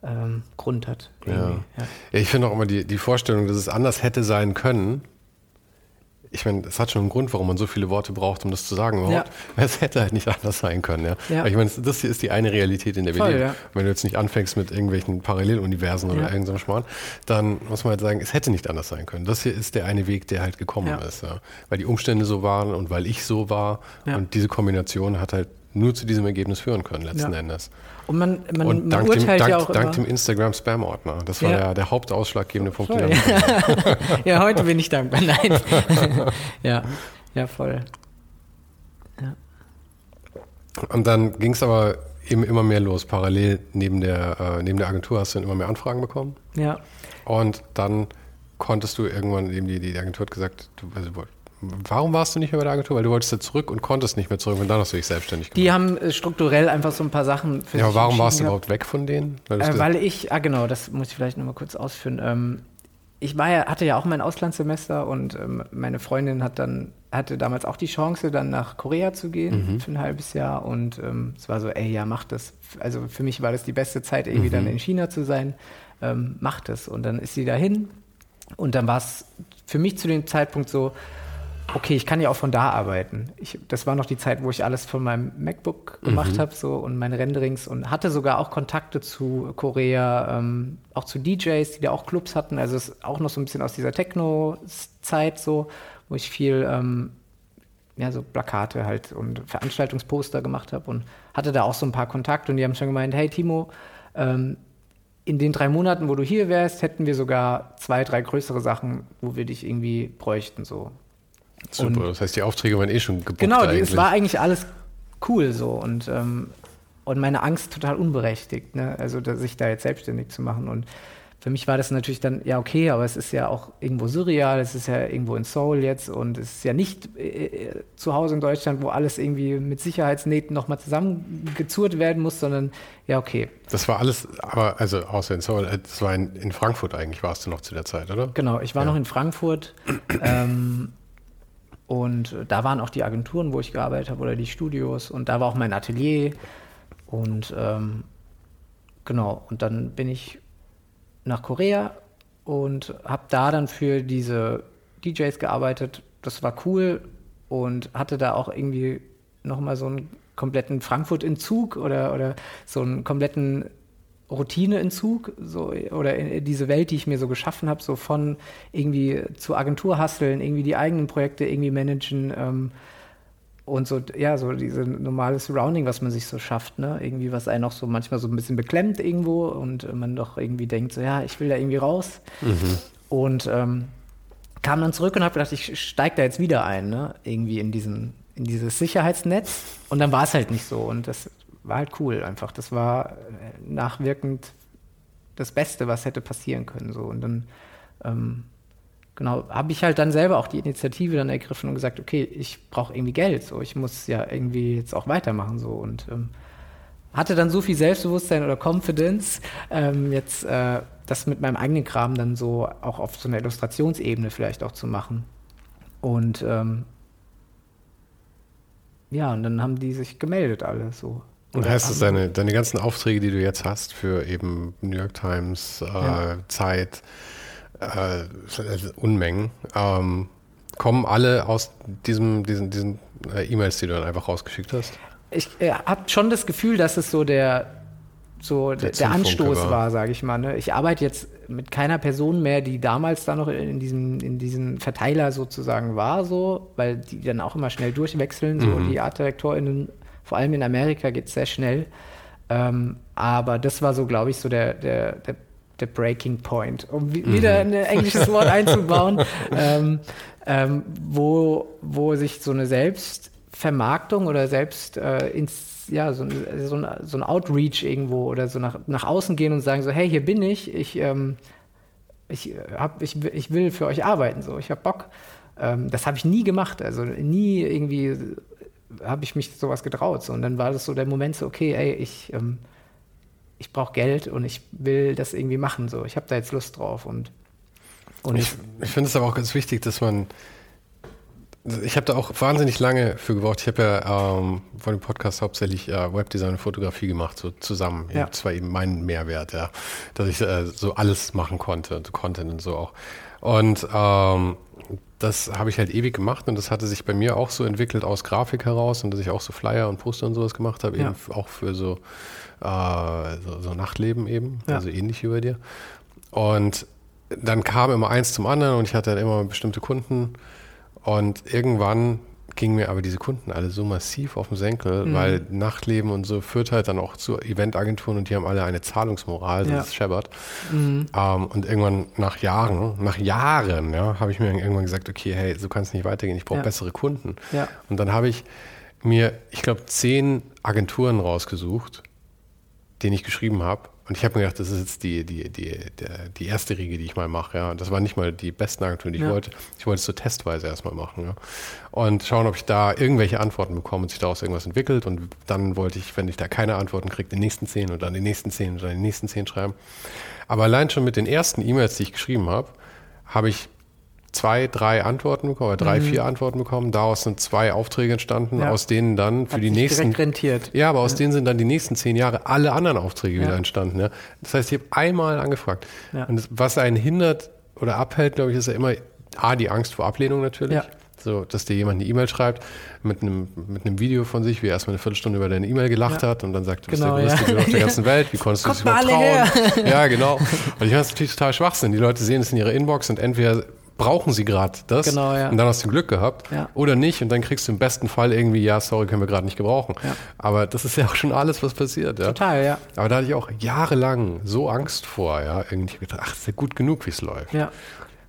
ähm, Grund hat. Ja. ja. ich finde auch immer die, die Vorstellung, dass es anders hätte sein können, ich meine, es hat schon einen Grund, warum man so viele Worte braucht, um das zu sagen. Ja. Es hätte halt nicht anders sein können. Ja? ja. ich meine, das hier ist die eine Realität, in der wir Voll, leben. Ja. Wenn du jetzt nicht anfängst mit irgendwelchen Paralleluniversen oder ja. irgendeinem Schmarrn, dann muss man halt sagen, es hätte nicht anders sein können. Das hier ist der eine Weg, der halt gekommen ja. ist. Ja? Weil die Umstände so waren und weil ich so war. Und diese Kombination hat halt nur zu diesem Ergebnis führen können, letzten Endes. Und man, man, und man urteilt dem, dank, ja auch dank dem Instagram-Spam-Ordner. Das war ja. der, der hauptausschlaggebende Punkt. Ja. ja, heute bin ich dankbar. Nein. ja, ja, voll. Ja. Und dann ging es aber eben immer mehr los. Parallel neben der, äh, neben der Agentur hast du dann immer mehr Anfragen bekommen. Ja. Und dann konntest du irgendwann, eben die, die Agentur hat gesagt, du, also, Warum warst du nicht mehr bei der Agentur? Weil du wolltest ja zurück und konntest nicht mehr zurück und dann hast du dich selbstständig gemacht. Die haben äh, strukturell einfach so ein paar Sachen für Ja, aber warum warst du überhaupt weg von denen? Weil, äh, weil ich, ah genau, das muss ich vielleicht nochmal kurz ausführen. Ähm, ich war ja, hatte ja auch mein Auslandssemester und ähm, meine Freundin hat dann, hatte damals auch die Chance, dann nach Korea zu gehen mhm. für ein halbes Jahr und ähm, es war so, ey, ja, mach das. Also für mich war das die beste Zeit, irgendwie mhm. dann in China zu sein. Ähm, mach das. Und dann ist sie dahin und dann war es für mich zu dem Zeitpunkt so, okay, ich kann ja auch von da arbeiten. Ich, das war noch die Zeit, wo ich alles von meinem MacBook gemacht mhm. habe so, und meine Renderings und hatte sogar auch Kontakte zu Korea, ähm, auch zu DJs, die da auch Clubs hatten. Also es ist auch noch so ein bisschen aus dieser Techno-Zeit so, wo ich viel ähm, ja, so Plakate halt und Veranstaltungsposter gemacht habe und hatte da auch so ein paar Kontakte und die haben schon gemeint, hey Timo, ähm, in den drei Monaten, wo du hier wärst, hätten wir sogar zwei, drei größere Sachen, wo wir dich irgendwie bräuchten. So. Super, und, das heißt, die Aufträge waren eh schon gebucht Genau, eigentlich. es war eigentlich alles cool so und, ähm, und meine Angst total unberechtigt, ne? also sich da jetzt selbstständig zu machen und für mich war das natürlich dann, ja, okay, aber es ist ja auch irgendwo surreal, es ist ja irgendwo in Seoul jetzt und es ist ja nicht äh, äh zu Hause in Deutschland, wo alles irgendwie mit Sicherheitsnähten nochmal zusammengezurrt werden muss, sondern ja, okay. Das war alles, aber also außer in Seoul, äh, das war in, in Frankfurt eigentlich, warst du noch zu der Zeit, oder? Genau, ich war ja. noch in Frankfurt. ähm, und da waren auch die Agenturen, wo ich gearbeitet habe, oder die Studios. Und da war auch mein Atelier. Und ähm, genau, und dann bin ich nach Korea und habe da dann für diese DJs gearbeitet. Das war cool und hatte da auch irgendwie nochmal so einen kompletten Frankfurt-Entzug oder, oder so einen kompletten Routineentzug so, oder in diese Welt, die ich mir so geschaffen habe, so von irgendwie zu Agentur hasseln, irgendwie die eigenen Projekte irgendwie managen ähm, und so, ja, so diese normale Surrounding, was man sich so schafft, ne? Irgendwie, was einen auch so manchmal so ein bisschen beklemmt irgendwo und man doch irgendwie denkt, so, ja, ich will da irgendwie raus. Mhm. Und ähm, kam dann zurück und habe gedacht, ich steige da jetzt wieder ein, ne? Irgendwie in diesen in dieses Sicherheitsnetz und dann war es halt nicht so und das war halt cool einfach. Das war äh, nachwirkend das Beste, was hätte passieren können. So. Und dann ähm, genau, habe ich halt dann selber auch die Initiative dann ergriffen und gesagt, okay, ich brauche irgendwie Geld, so ich muss ja irgendwie jetzt auch weitermachen. So. Und ähm, hatte dann so viel Selbstbewusstsein oder Confidence, ähm, jetzt äh, das mit meinem eigenen Kram dann so auch auf so einer Illustrationsebene vielleicht auch zu machen. Und ähm, ja, und dann haben die sich gemeldet alle so. Und heißt es, deine, deine ganzen Aufträge, die du jetzt hast für eben New York Times, äh, ja. Zeit, äh, Unmengen, ähm, kommen alle aus diesem, diesen, diesen äh, E-Mails, die du dann einfach rausgeschickt hast? Ich äh, habe schon das Gefühl, dass es so der, so der, der Anstoß war, war sage ich mal. Ne? Ich arbeite jetzt mit keiner Person mehr, die damals da noch in diesem, in diesem Verteiler sozusagen war, so, weil die dann auch immer schnell durchwechseln, so mhm. die ArtdirektorInnen, vor allem in Amerika geht es sehr schnell. Ähm, aber das war so, glaube ich, so der, der, der, der Breaking Point, um mhm. wieder ein englisches Wort einzubauen, ähm, ähm, wo, wo sich so eine Selbstvermarktung oder selbst äh, ins ja, so, so, ein, so ein Outreach irgendwo oder so nach, nach außen gehen und sagen so, hey, hier bin ich, ich, ähm, ich, hab, ich, ich will für euch arbeiten, so, ich habe Bock. Ähm, das habe ich nie gemacht, also nie irgendwie habe ich mich sowas getraut. So. Und dann war das so der Moment so, okay, ey, ich, ähm, ich brauche Geld und ich will das irgendwie machen. So. Ich habe da jetzt Lust drauf. Und, und ich, ich finde es aber auch ganz wichtig, dass man ich habe da auch wahnsinnig lange für gebraucht. Ich habe ja ähm, von dem Podcast hauptsächlich äh, Webdesign und Fotografie gemacht, so zusammen. Ja. Das war eben mein Mehrwert, ja. Dass ich äh, so alles machen konnte, so Content und so auch. Und ähm, das habe ich halt ewig gemacht und das hatte sich bei mir auch so entwickelt aus Grafik heraus und dass ich auch so Flyer und Poster und sowas gemacht habe, ja. eben auch für so, äh, so, so, Nachtleben eben, ja. also ähnlich wie bei dir. Und dann kam immer eins zum anderen und ich hatte dann immer bestimmte Kunden und irgendwann gingen mir aber diese Kunden alle so massiv auf den Senkel, mhm. weil Nachtleben und so führt halt dann auch zu Eventagenturen und die haben alle eine Zahlungsmoral, das ja. ist scheppert. Mhm. Ähm, und irgendwann nach Jahren, nach Jahren, ja, habe ich mir irgendwann gesagt, okay, hey, so kann es nicht weitergehen, ich brauche ja. bessere Kunden. Ja. Und dann habe ich mir, ich glaube, zehn Agenturen rausgesucht, denen ich geschrieben habe und ich habe mir gedacht, das ist jetzt die, die, die, die erste Riege, die ich mal mache. Ja. Und das war nicht mal die besten Agenturen, die ja. ich wollte. Ich wollte es so testweise erstmal machen. Ja. Und schauen, ob ich da irgendwelche Antworten bekomme und sich daraus irgendwas entwickelt. Und dann wollte ich, wenn ich da keine Antworten kriege, die nächsten zehn und dann die nächsten zehn und dann die nächsten zehn schreiben. Aber allein schon mit den ersten E-Mails, die ich geschrieben habe, habe ich zwei, drei Antworten bekommen, oder drei, mhm. vier Antworten bekommen. Daraus sind zwei Aufträge entstanden, ja. aus denen dann für Hat die nächsten. rentiert. Ja, aber aus ja. denen sind dann die nächsten zehn Jahre alle anderen Aufträge ja. wieder entstanden. Ja. Das heißt, ich habe einmal angefragt. Und das, was einen hindert oder abhält, glaube ich, ist ja immer A, die Angst vor Ablehnung natürlich. So, dass dir jemand eine E-Mail schreibt mit einem, mit einem Video von sich, wie er erstmal eine Viertelstunde über deine E-Mail gelacht hat und dann sagt, du bist genau, der größte ja. auf der ganzen Welt, wie konntest du das überhaupt trauen? Ja, genau. Und ich meine, das ist natürlich total Schwachsinn. Die Leute sehen es in ihrer Inbox und entweder brauchen sie gerade das genau, ja. und dann hast du Glück gehabt ja. oder nicht und dann kriegst du im besten Fall irgendwie, ja, sorry, können wir gerade nicht gebrauchen. Ja. Aber das ist ja auch schon alles, was passiert. Ja? Total, ja. Aber da hatte ich auch jahrelang so Angst vor, ja, irgendwie gedacht, ach, ist ja gut genug, wie es läuft. Ja.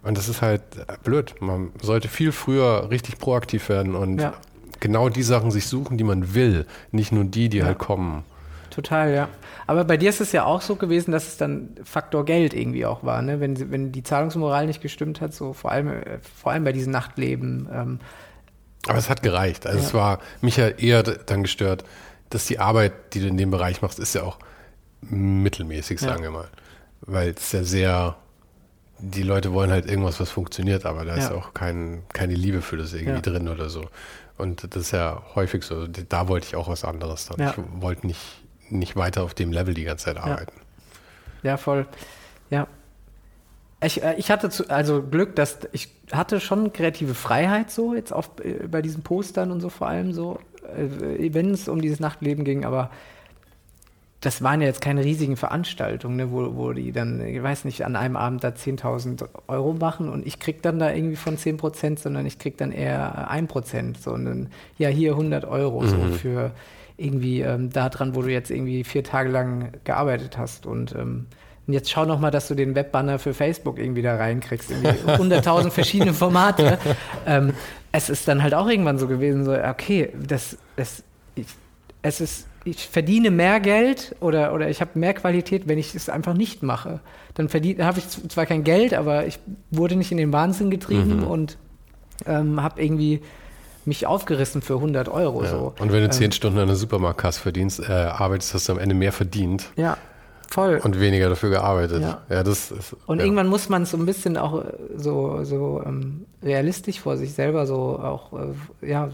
Und das ist halt blöd. Man sollte viel früher richtig proaktiv werden und genau die Sachen sich suchen, die man will, nicht nur die, die halt kommen. Total, ja. Aber bei dir ist es ja auch so gewesen, dass es dann Faktor Geld irgendwie auch war, ne? wenn, wenn die Zahlungsmoral nicht gestimmt hat, so vor allem, äh, vor allem bei diesen Nachtleben. Ähm. Aber es hat gereicht. Also ja. es war mich ja eher dann gestört, dass die Arbeit, die du in dem Bereich machst, ist ja auch mittelmäßig, sagen ja. wir mal. Weil es ja sehr, die Leute wollen halt irgendwas, was funktioniert, aber da ja. ist auch kein, keine Liebe für das irgendwie drin oder so. Und das ist ja häufig so. Da wollte ich auch was anderes dann. Ich wollte nicht nicht weiter auf dem Level die ganze Zeit arbeiten. Ja, ja voll. Ja. Ich, äh, ich hatte zu, also Glück, dass ich hatte schon kreative Freiheit so, jetzt auf, äh, bei diesen Postern und so vor allem so, äh, wenn es um dieses Nachtleben ging, aber das waren ja jetzt keine riesigen Veranstaltungen, ne, wo, wo die dann, ich weiß nicht, an einem Abend da 10.000 Euro machen und ich krieg dann da irgendwie von 10 Prozent, sondern ich krieg dann eher 1 Prozent, sondern ja, hier 100 Euro mhm. so für irgendwie ähm, daran, wo du jetzt irgendwie vier Tage lang gearbeitet hast. Und, ähm, und jetzt schau noch mal, dass du den Webbanner für Facebook irgendwie da reinkriegst. 100.000 verschiedene Formate. Ähm, es ist dann halt auch irgendwann so gewesen, so, okay, das, das, ich, es ist, ich verdiene mehr Geld oder, oder ich habe mehr Qualität, wenn ich es einfach nicht mache. Dann habe ich zwar kein Geld, aber ich wurde nicht in den Wahnsinn getrieben mhm. und ähm, habe irgendwie mich aufgerissen für 100 Euro. Ja. So. Und wenn du zehn ähm, Stunden an der Supermarktkasse verdienst, äh, arbeitest, hast du am Ende mehr verdient. Ja, voll. Und weniger dafür gearbeitet. Ja, ja das ist, Und ja. irgendwann muss man es so ein bisschen auch äh, so, so ähm, realistisch vor sich selber so auch äh, ja,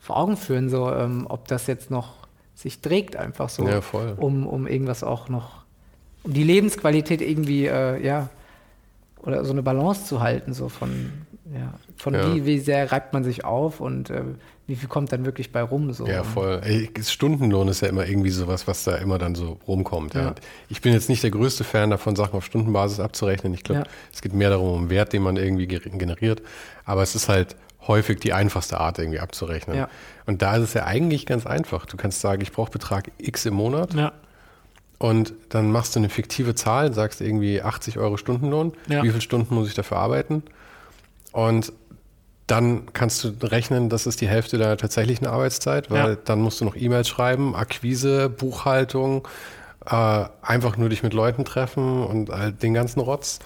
vor Augen führen, so ähm, ob das jetzt noch sich trägt einfach so, ja, voll. Um, um irgendwas auch noch, um die Lebensqualität irgendwie, äh, ja, oder so eine Balance zu halten, so von ja, von ja. Wie, wie sehr reibt man sich auf und äh, wie viel kommt dann wirklich bei rum? So. Ja, voll. Ey, Stundenlohn ist ja immer irgendwie sowas, was da immer dann so rumkommt. Ja. Ich bin jetzt nicht der größte Fan davon, Sachen auf Stundenbasis abzurechnen. Ich glaube, es geht mehr darum, um Wert, den man irgendwie generiert. Aber es ist halt häufig die einfachste Art, irgendwie abzurechnen. Und da ist es ja eigentlich ganz einfach. Du kannst sagen, ich brauche Betrag X im Monat. Ja. Und dann machst du eine fiktive Zahl, sagst irgendwie 80 Euro Stundenlohn. Ja. Wie viele Stunden muss ich dafür arbeiten? Und dann kannst du rechnen, das ist die Hälfte deiner tatsächlichen Arbeitszeit, weil ja. dann musst du noch E-Mails schreiben, Akquise, Buchhaltung, äh, einfach nur dich mit Leuten treffen und halt den ganzen Rotz.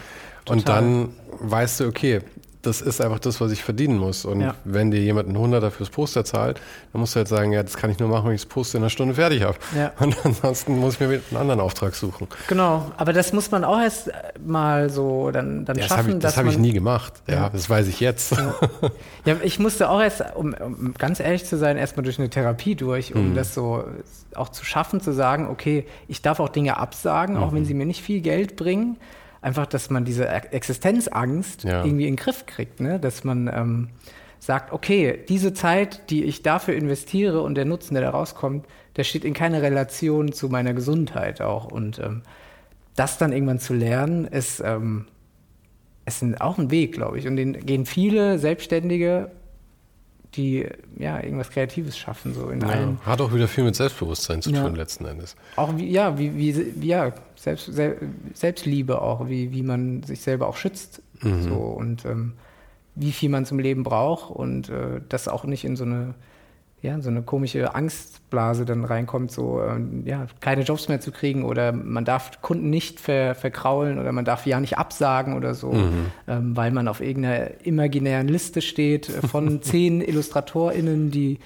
Total. Und dann weißt du, okay, das ist einfach das, was ich verdienen muss. Und ja. wenn dir jemand einen Hunderter fürs Poster zahlt, dann musst du halt sagen, ja, das kann ich nur machen, wenn ich das Poster in einer Stunde fertig habe. Ja. Und ansonsten muss ich mir einen anderen Auftrag suchen. Genau, aber das muss man auch erst mal so dann, dann ja, schaffen. Das habe ich, hab ich nie gemacht. Ja, das weiß ich jetzt. Ja. ich musste auch erst, um, um, ganz ehrlich zu sein, erstmal durch eine Therapie durch, um mhm. das so auch zu schaffen, zu sagen, okay, ich darf auch Dinge absagen, mhm. auch wenn sie mir nicht viel Geld bringen einfach, dass man diese Existenzangst ja. irgendwie in den Griff kriegt, ne? dass man ähm, sagt, okay, diese Zeit, die ich dafür investiere und der Nutzen, der da rauskommt, der steht in keiner Relation zu meiner Gesundheit auch. Und ähm, das dann irgendwann zu lernen, ist, ähm, ist auch ein Weg, glaube ich. Und den gehen viele Selbstständige die ja irgendwas Kreatives schaffen so in ja, allen. Hat auch wieder viel mit Selbstbewusstsein zu ja. tun letzten Endes. Auch wie, ja wie, wie, wie ja Selbst, Selbstliebe auch wie wie man sich selber auch schützt mhm. so und ähm, wie viel man zum Leben braucht und äh, das auch nicht in so eine ja, so eine komische Angstblase dann reinkommt, so ähm, ja, keine Jobs mehr zu kriegen oder man darf Kunden nicht ver, verkraulen oder man darf ja nicht absagen oder so, mhm. ähm, weil man auf irgendeiner imaginären Liste steht von zehn IllustratorInnen, die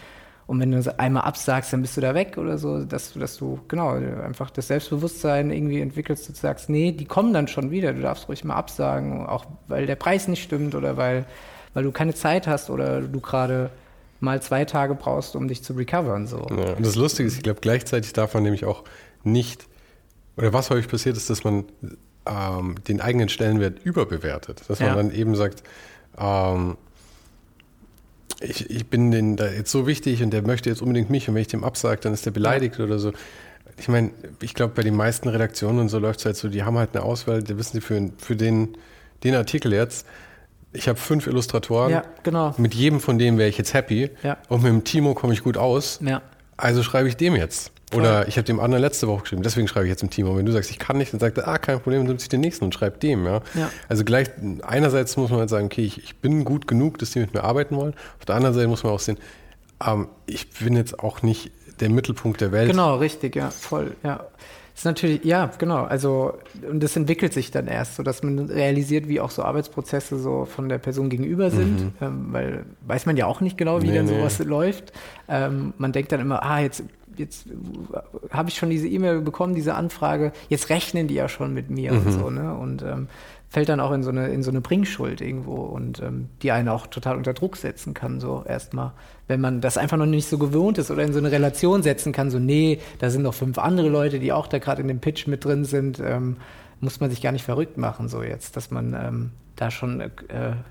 und wenn du einmal absagst, dann bist du da weg oder so, dass, dass du, genau, einfach das Selbstbewusstsein irgendwie entwickelst, dass du sagst, nee, die kommen dann schon wieder, du darfst ruhig mal absagen, auch weil der Preis nicht stimmt oder weil, weil du keine Zeit hast oder du gerade mal zwei Tage brauchst, um dich zu recovern. So. Ja, und das Lustige ist, ich glaube, gleichzeitig darf man nämlich auch nicht, oder was häufig passiert ist, dass man ähm, den eigenen Stellenwert überbewertet. Dass man ja. dann eben sagt, ähm, ich, ich bin den da jetzt so wichtig und der möchte jetzt unbedingt mich und wenn ich dem absage, dann ist der beleidigt ja. oder so. Ich meine, ich glaube, bei den meisten Redaktionen und so läuft es halt so, die haben halt eine Auswahl, die wissen sie für, für den, den Artikel jetzt, ich habe fünf Illustratoren. Ja, genau. Mit jedem von denen wäre ich jetzt happy. Ja. Und mit dem Timo komme ich gut aus. Ja. Also schreibe ich dem jetzt. Oder ich habe dem anderen letzte Woche geschrieben, deswegen schreibe ich jetzt dem Timo. Und wenn du sagst, ich kann nicht, dann sagt er, ah, kein Problem, dann nutze ich den nächsten und schreibe dem. Ja? ja? Also gleich, einerseits muss man halt sagen, okay, ich, ich, bin gut genug, dass die mit mir arbeiten wollen. Auf der anderen Seite muss man auch sehen, ähm, ich bin jetzt auch nicht der Mittelpunkt der Welt. Genau, richtig, ja, voll, ja ist natürlich, ja, genau. Also, und das entwickelt sich dann erst, so dass man realisiert, wie auch so Arbeitsprozesse so von der Person gegenüber sind, mhm. ähm, weil weiß man ja auch nicht genau, wie nee, dann sowas nee. läuft. Ähm, man denkt dann immer, ah, jetzt jetzt habe ich schon diese E-Mail bekommen, diese Anfrage, jetzt rechnen die ja schon mit mir mhm. und so, ne? Und ähm, fällt dann auch in so eine, in so eine Bringschuld irgendwo und ähm, die einen auch total unter Druck setzen kann, so erstmal. Wenn man das einfach noch nicht so gewohnt ist oder in so eine Relation setzen kann, so, nee, da sind noch fünf andere Leute, die auch da gerade in dem Pitch mit drin sind, ähm, muss man sich gar nicht verrückt machen, so jetzt, dass man ähm, da schon, äh,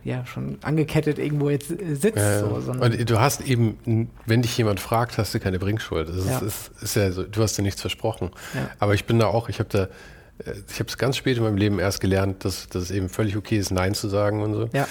ja, schon angekettet irgendwo jetzt äh, sitzt. Ja, so, und du hast eben, wenn dich jemand fragt, hast du keine Bringschuld. Das ja. ist, ist, ja so, du hast dir nichts versprochen. Ja. Aber ich bin da auch, ich habe da, äh, ich habe es ganz spät in meinem Leben erst gelernt, dass, dass es eben völlig okay ist, Nein zu sagen und so. Ja.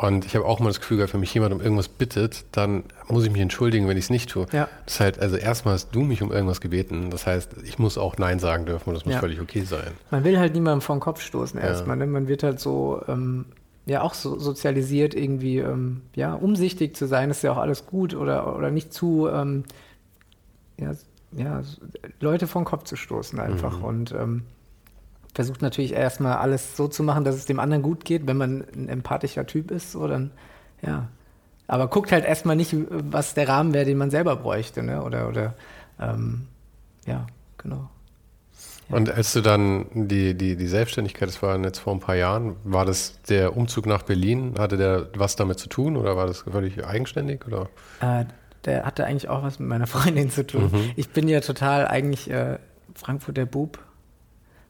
Und ich habe auch mal das Gefühl gehabt, wenn mich jemand um irgendwas bittet, dann muss ich mich entschuldigen, wenn ich es nicht tue. Ja. Das ist halt, also erstmal hast du mich um irgendwas gebeten. Das heißt, ich muss auch Nein sagen dürfen und das muss ja. völlig okay sein. Man will halt niemandem vor den Kopf stoßen erstmal. Ne? Man wird halt so, ähm, ja, auch so sozialisiert, irgendwie, ähm, ja, umsichtig zu sein, ist ja auch alles gut oder, oder nicht zu, ähm, ja, ja, Leute vor den Kopf zu stoßen einfach. Mhm. Und ähm, versucht natürlich erstmal alles so zu machen, dass es dem anderen gut geht, wenn man ein empathischer Typ ist, so dann, ja. Aber guckt halt erstmal nicht, was der Rahmen wäre, den man selber bräuchte, ne? Oder, oder ähm, ja, genau. Ja. Und als du dann die, die, die Selbstständigkeit, das war jetzt vor ein paar Jahren, war das der Umzug nach Berlin, hatte der was damit zu tun oder war das völlig eigenständig? Oder? Äh, der hatte eigentlich auch was mit meiner Freundin zu tun. Mhm. Ich bin ja total eigentlich äh, Frankfurter Bub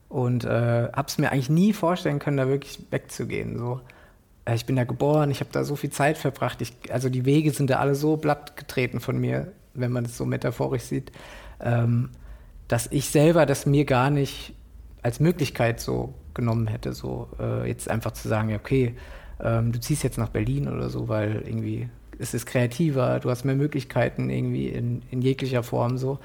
und äh, habe es mir eigentlich nie vorstellen können, da wirklich wegzugehen. So. äh, ich bin da geboren, ich habe da so viel Zeit verbracht. Ich, also die Wege sind da alle so blatt getreten von mir, wenn man es so metaphorisch sieht, ähm, dass ich selber das mir gar nicht als Möglichkeit so genommen hätte, so äh, jetzt einfach zu sagen, ja, okay, ähm, du ziehst jetzt nach Berlin oder so, weil irgendwie es ist kreativer, du hast mehr Möglichkeiten irgendwie in, in jeglicher Form so.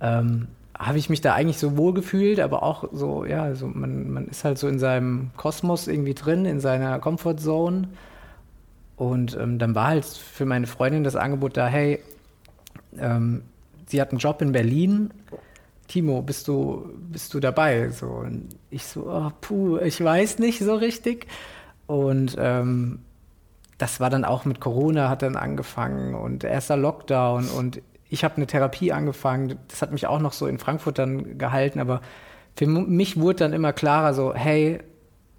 Ähm, habe ich mich da eigentlich so wohl gefühlt, aber auch so, ja, also man, man ist halt so in seinem Kosmos irgendwie drin, in seiner Comfortzone. Und ähm, dann war halt für meine Freundin das Angebot da, hey, ähm, sie hat einen Job in Berlin. Timo, bist du, bist du dabei? So, und ich so, oh, puh, ich weiß nicht so richtig. Und ähm, das war dann auch mit Corona, hat dann angefangen und erster Lockdown und ich habe eine Therapie angefangen. Das hat mich auch noch so in Frankfurt dann gehalten, aber für mich wurde dann immer klarer so, hey,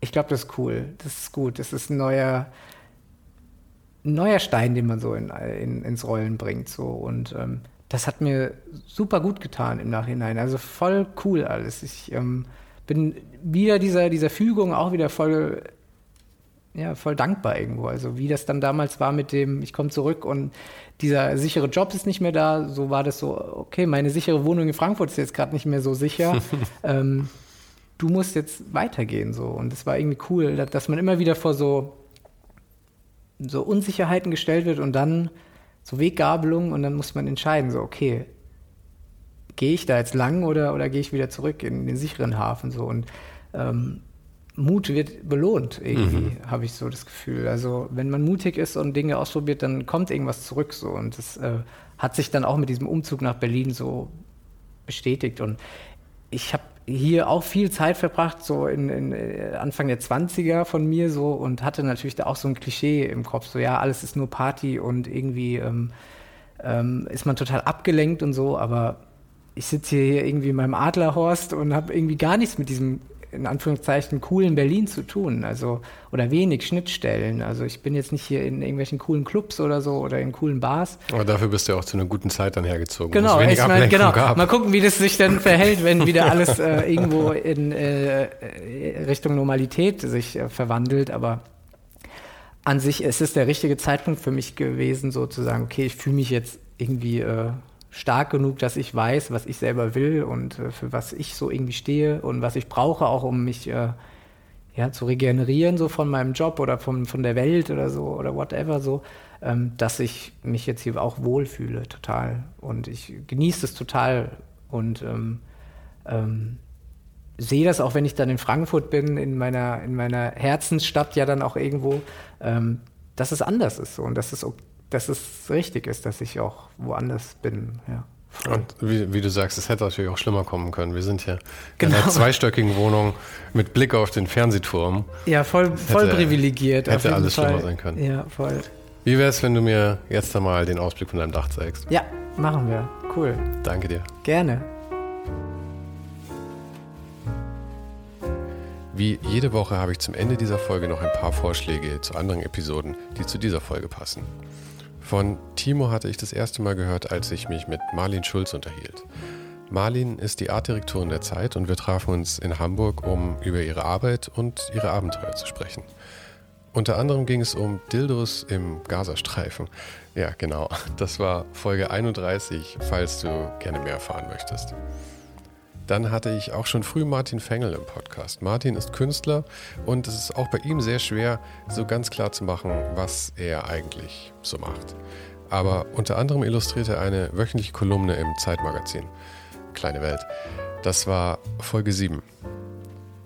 ich glaube, das ist cool, das ist gut, das ist ein neuer, ein neuer Stein, den man so in, in, ins Rollen bringt. So. Und ähm, das hat mir super gut getan im Nachhinein. Also voll cool alles. Ich ähm, bin wieder dieser, dieser Fügung auch wieder voll ja, voll dankbar irgendwo. Also wie das dann damals war mit dem, ich komme zurück und dieser sichere Job ist nicht mehr da, so war das so, okay, meine sichere Wohnung in Frankfurt ist jetzt gerade nicht mehr so sicher. ähm, du musst jetzt weitergehen so. Und es war irgendwie cool, dass man immer wieder vor so, so Unsicherheiten gestellt wird und dann so Weggabelungen und dann muss man entscheiden, so, okay, gehe ich da jetzt lang oder, oder gehe ich wieder zurück in den sicheren Hafen so und ähm, Mut wird belohnt, irgendwie, mhm. habe ich so das Gefühl. Also, wenn man mutig ist und Dinge ausprobiert, dann kommt irgendwas zurück so. Und das äh, hat sich dann auch mit diesem Umzug nach Berlin so bestätigt. Und ich habe hier auch viel Zeit verbracht, so in, in, äh, Anfang der 20er von mir so und hatte natürlich da auch so ein Klischee im Kopf, so ja, alles ist nur Party und irgendwie ähm, ähm, ist man total abgelenkt und so, aber ich sitze hier irgendwie in meinem Adlerhorst und habe irgendwie gar nichts mit diesem in Anführungszeichen coolen Berlin zu tun, also oder wenig Schnittstellen. Also ich bin jetzt nicht hier in irgendwelchen coolen Clubs oder so oder in coolen Bars. Aber dafür bist du ja auch zu einer guten Zeit dann hergezogen. Genau, ich mein, genau. Gab. Mal gucken, wie das sich dann verhält, wenn wieder alles äh, irgendwo in äh, Richtung Normalität sich äh, verwandelt. Aber an sich ist es der richtige Zeitpunkt für mich gewesen, so zu sagen, okay, ich fühle mich jetzt irgendwie äh, stark genug, dass ich weiß, was ich selber will und äh, für was ich so irgendwie stehe und was ich brauche, auch um mich äh, ja, zu regenerieren, so von meinem Job oder von, von der Welt oder so oder whatever, so, ähm, dass ich mich jetzt hier auch wohlfühle, total. Und ich genieße es total und ähm, ähm, sehe das auch, wenn ich dann in Frankfurt bin, in meiner, in meiner Herzensstadt ja dann auch irgendwo, ähm, dass es anders ist so, und dass es dass es richtig ist, dass ich auch woanders bin. Ja. Und wie, wie, du sagst, es hätte natürlich auch schlimmer kommen können. Wir sind hier genau. in einer zweistöckigen Wohnung mit Blick auf den Fernsehturm. Ja, voll, voll hätte, privilegiert. Hätte alles Fall. schlimmer sein können. Ja, voll. Wie wäre es, wenn du mir jetzt einmal den Ausblick von deinem Dach zeigst? Ja, machen wir. Cool. Danke dir. Gerne. Wie jede Woche habe ich zum Ende dieser Folge noch ein paar Vorschläge zu anderen Episoden, die zu dieser Folge passen. Von Timo hatte ich das erste Mal gehört, als ich mich mit Marlin Schulz unterhielt. Marlin ist die Artdirektorin der Zeit und wir trafen uns in Hamburg, um über ihre Arbeit und ihre Abenteuer zu sprechen. Unter anderem ging es um Dildos im Gazastreifen. Ja, genau. Das war Folge 31, falls du gerne mehr erfahren möchtest. Dann hatte ich auch schon früh Martin Fengel im Podcast. Martin ist Künstler und es ist auch bei ihm sehr schwer, so ganz klar zu machen, was er eigentlich so macht. Aber unter anderem illustriert er eine wöchentliche Kolumne im Zeitmagazin. Kleine Welt. Das war Folge 7.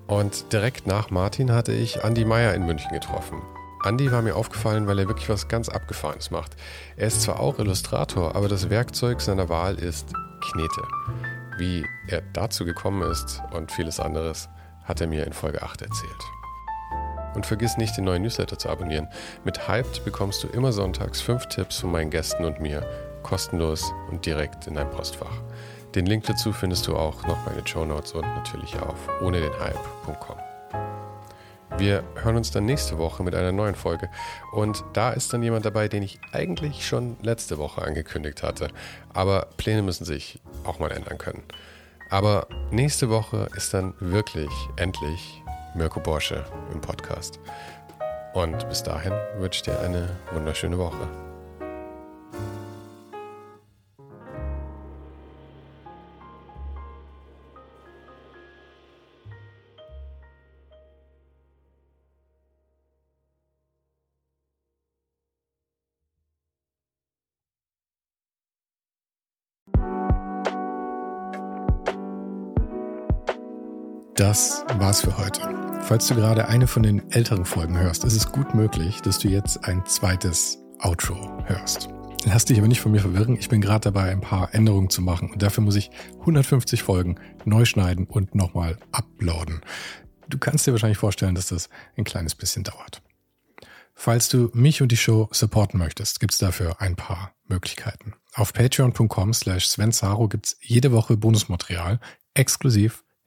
Und direkt nach Martin hatte ich Andy Meyer in München getroffen. Andy war mir aufgefallen, weil er wirklich was ganz Abgefahrenes macht. Er ist zwar auch Illustrator, aber das Werkzeug seiner Wahl ist Knete. Wie er dazu gekommen ist und vieles anderes hat er mir in Folge 8 erzählt. Und vergiss nicht, den neuen Newsletter zu abonnieren. Mit Hyped bekommst du immer sonntags fünf Tipps von meinen Gästen und mir, kostenlos und direkt in dein Postfach. Den Link dazu findest du auch noch bei den Show Notes und natürlich auf ohne den Hype.com. Wir hören uns dann nächste Woche mit einer neuen Folge. Und da ist dann jemand dabei, den ich eigentlich schon letzte Woche angekündigt hatte. Aber Pläne müssen sich auch mal ändern können. Aber nächste Woche ist dann wirklich endlich Mirko Borsche im Podcast. Und bis dahin wünsche ich dir eine wunderschöne Woche. Das war's für heute. Falls du gerade eine von den älteren Folgen hörst, ist es gut möglich, dass du jetzt ein zweites Outro hörst. Lass dich aber nicht von mir verwirren. Ich bin gerade dabei, ein paar Änderungen zu machen und dafür muss ich 150 Folgen neu schneiden und nochmal uploaden. Du kannst dir wahrscheinlich vorstellen, dass das ein kleines bisschen dauert. Falls du mich und die Show supporten möchtest, gibt's dafür ein paar Möglichkeiten. Auf patreon.com slash svensaro gibt's jede Woche Bonusmaterial exklusiv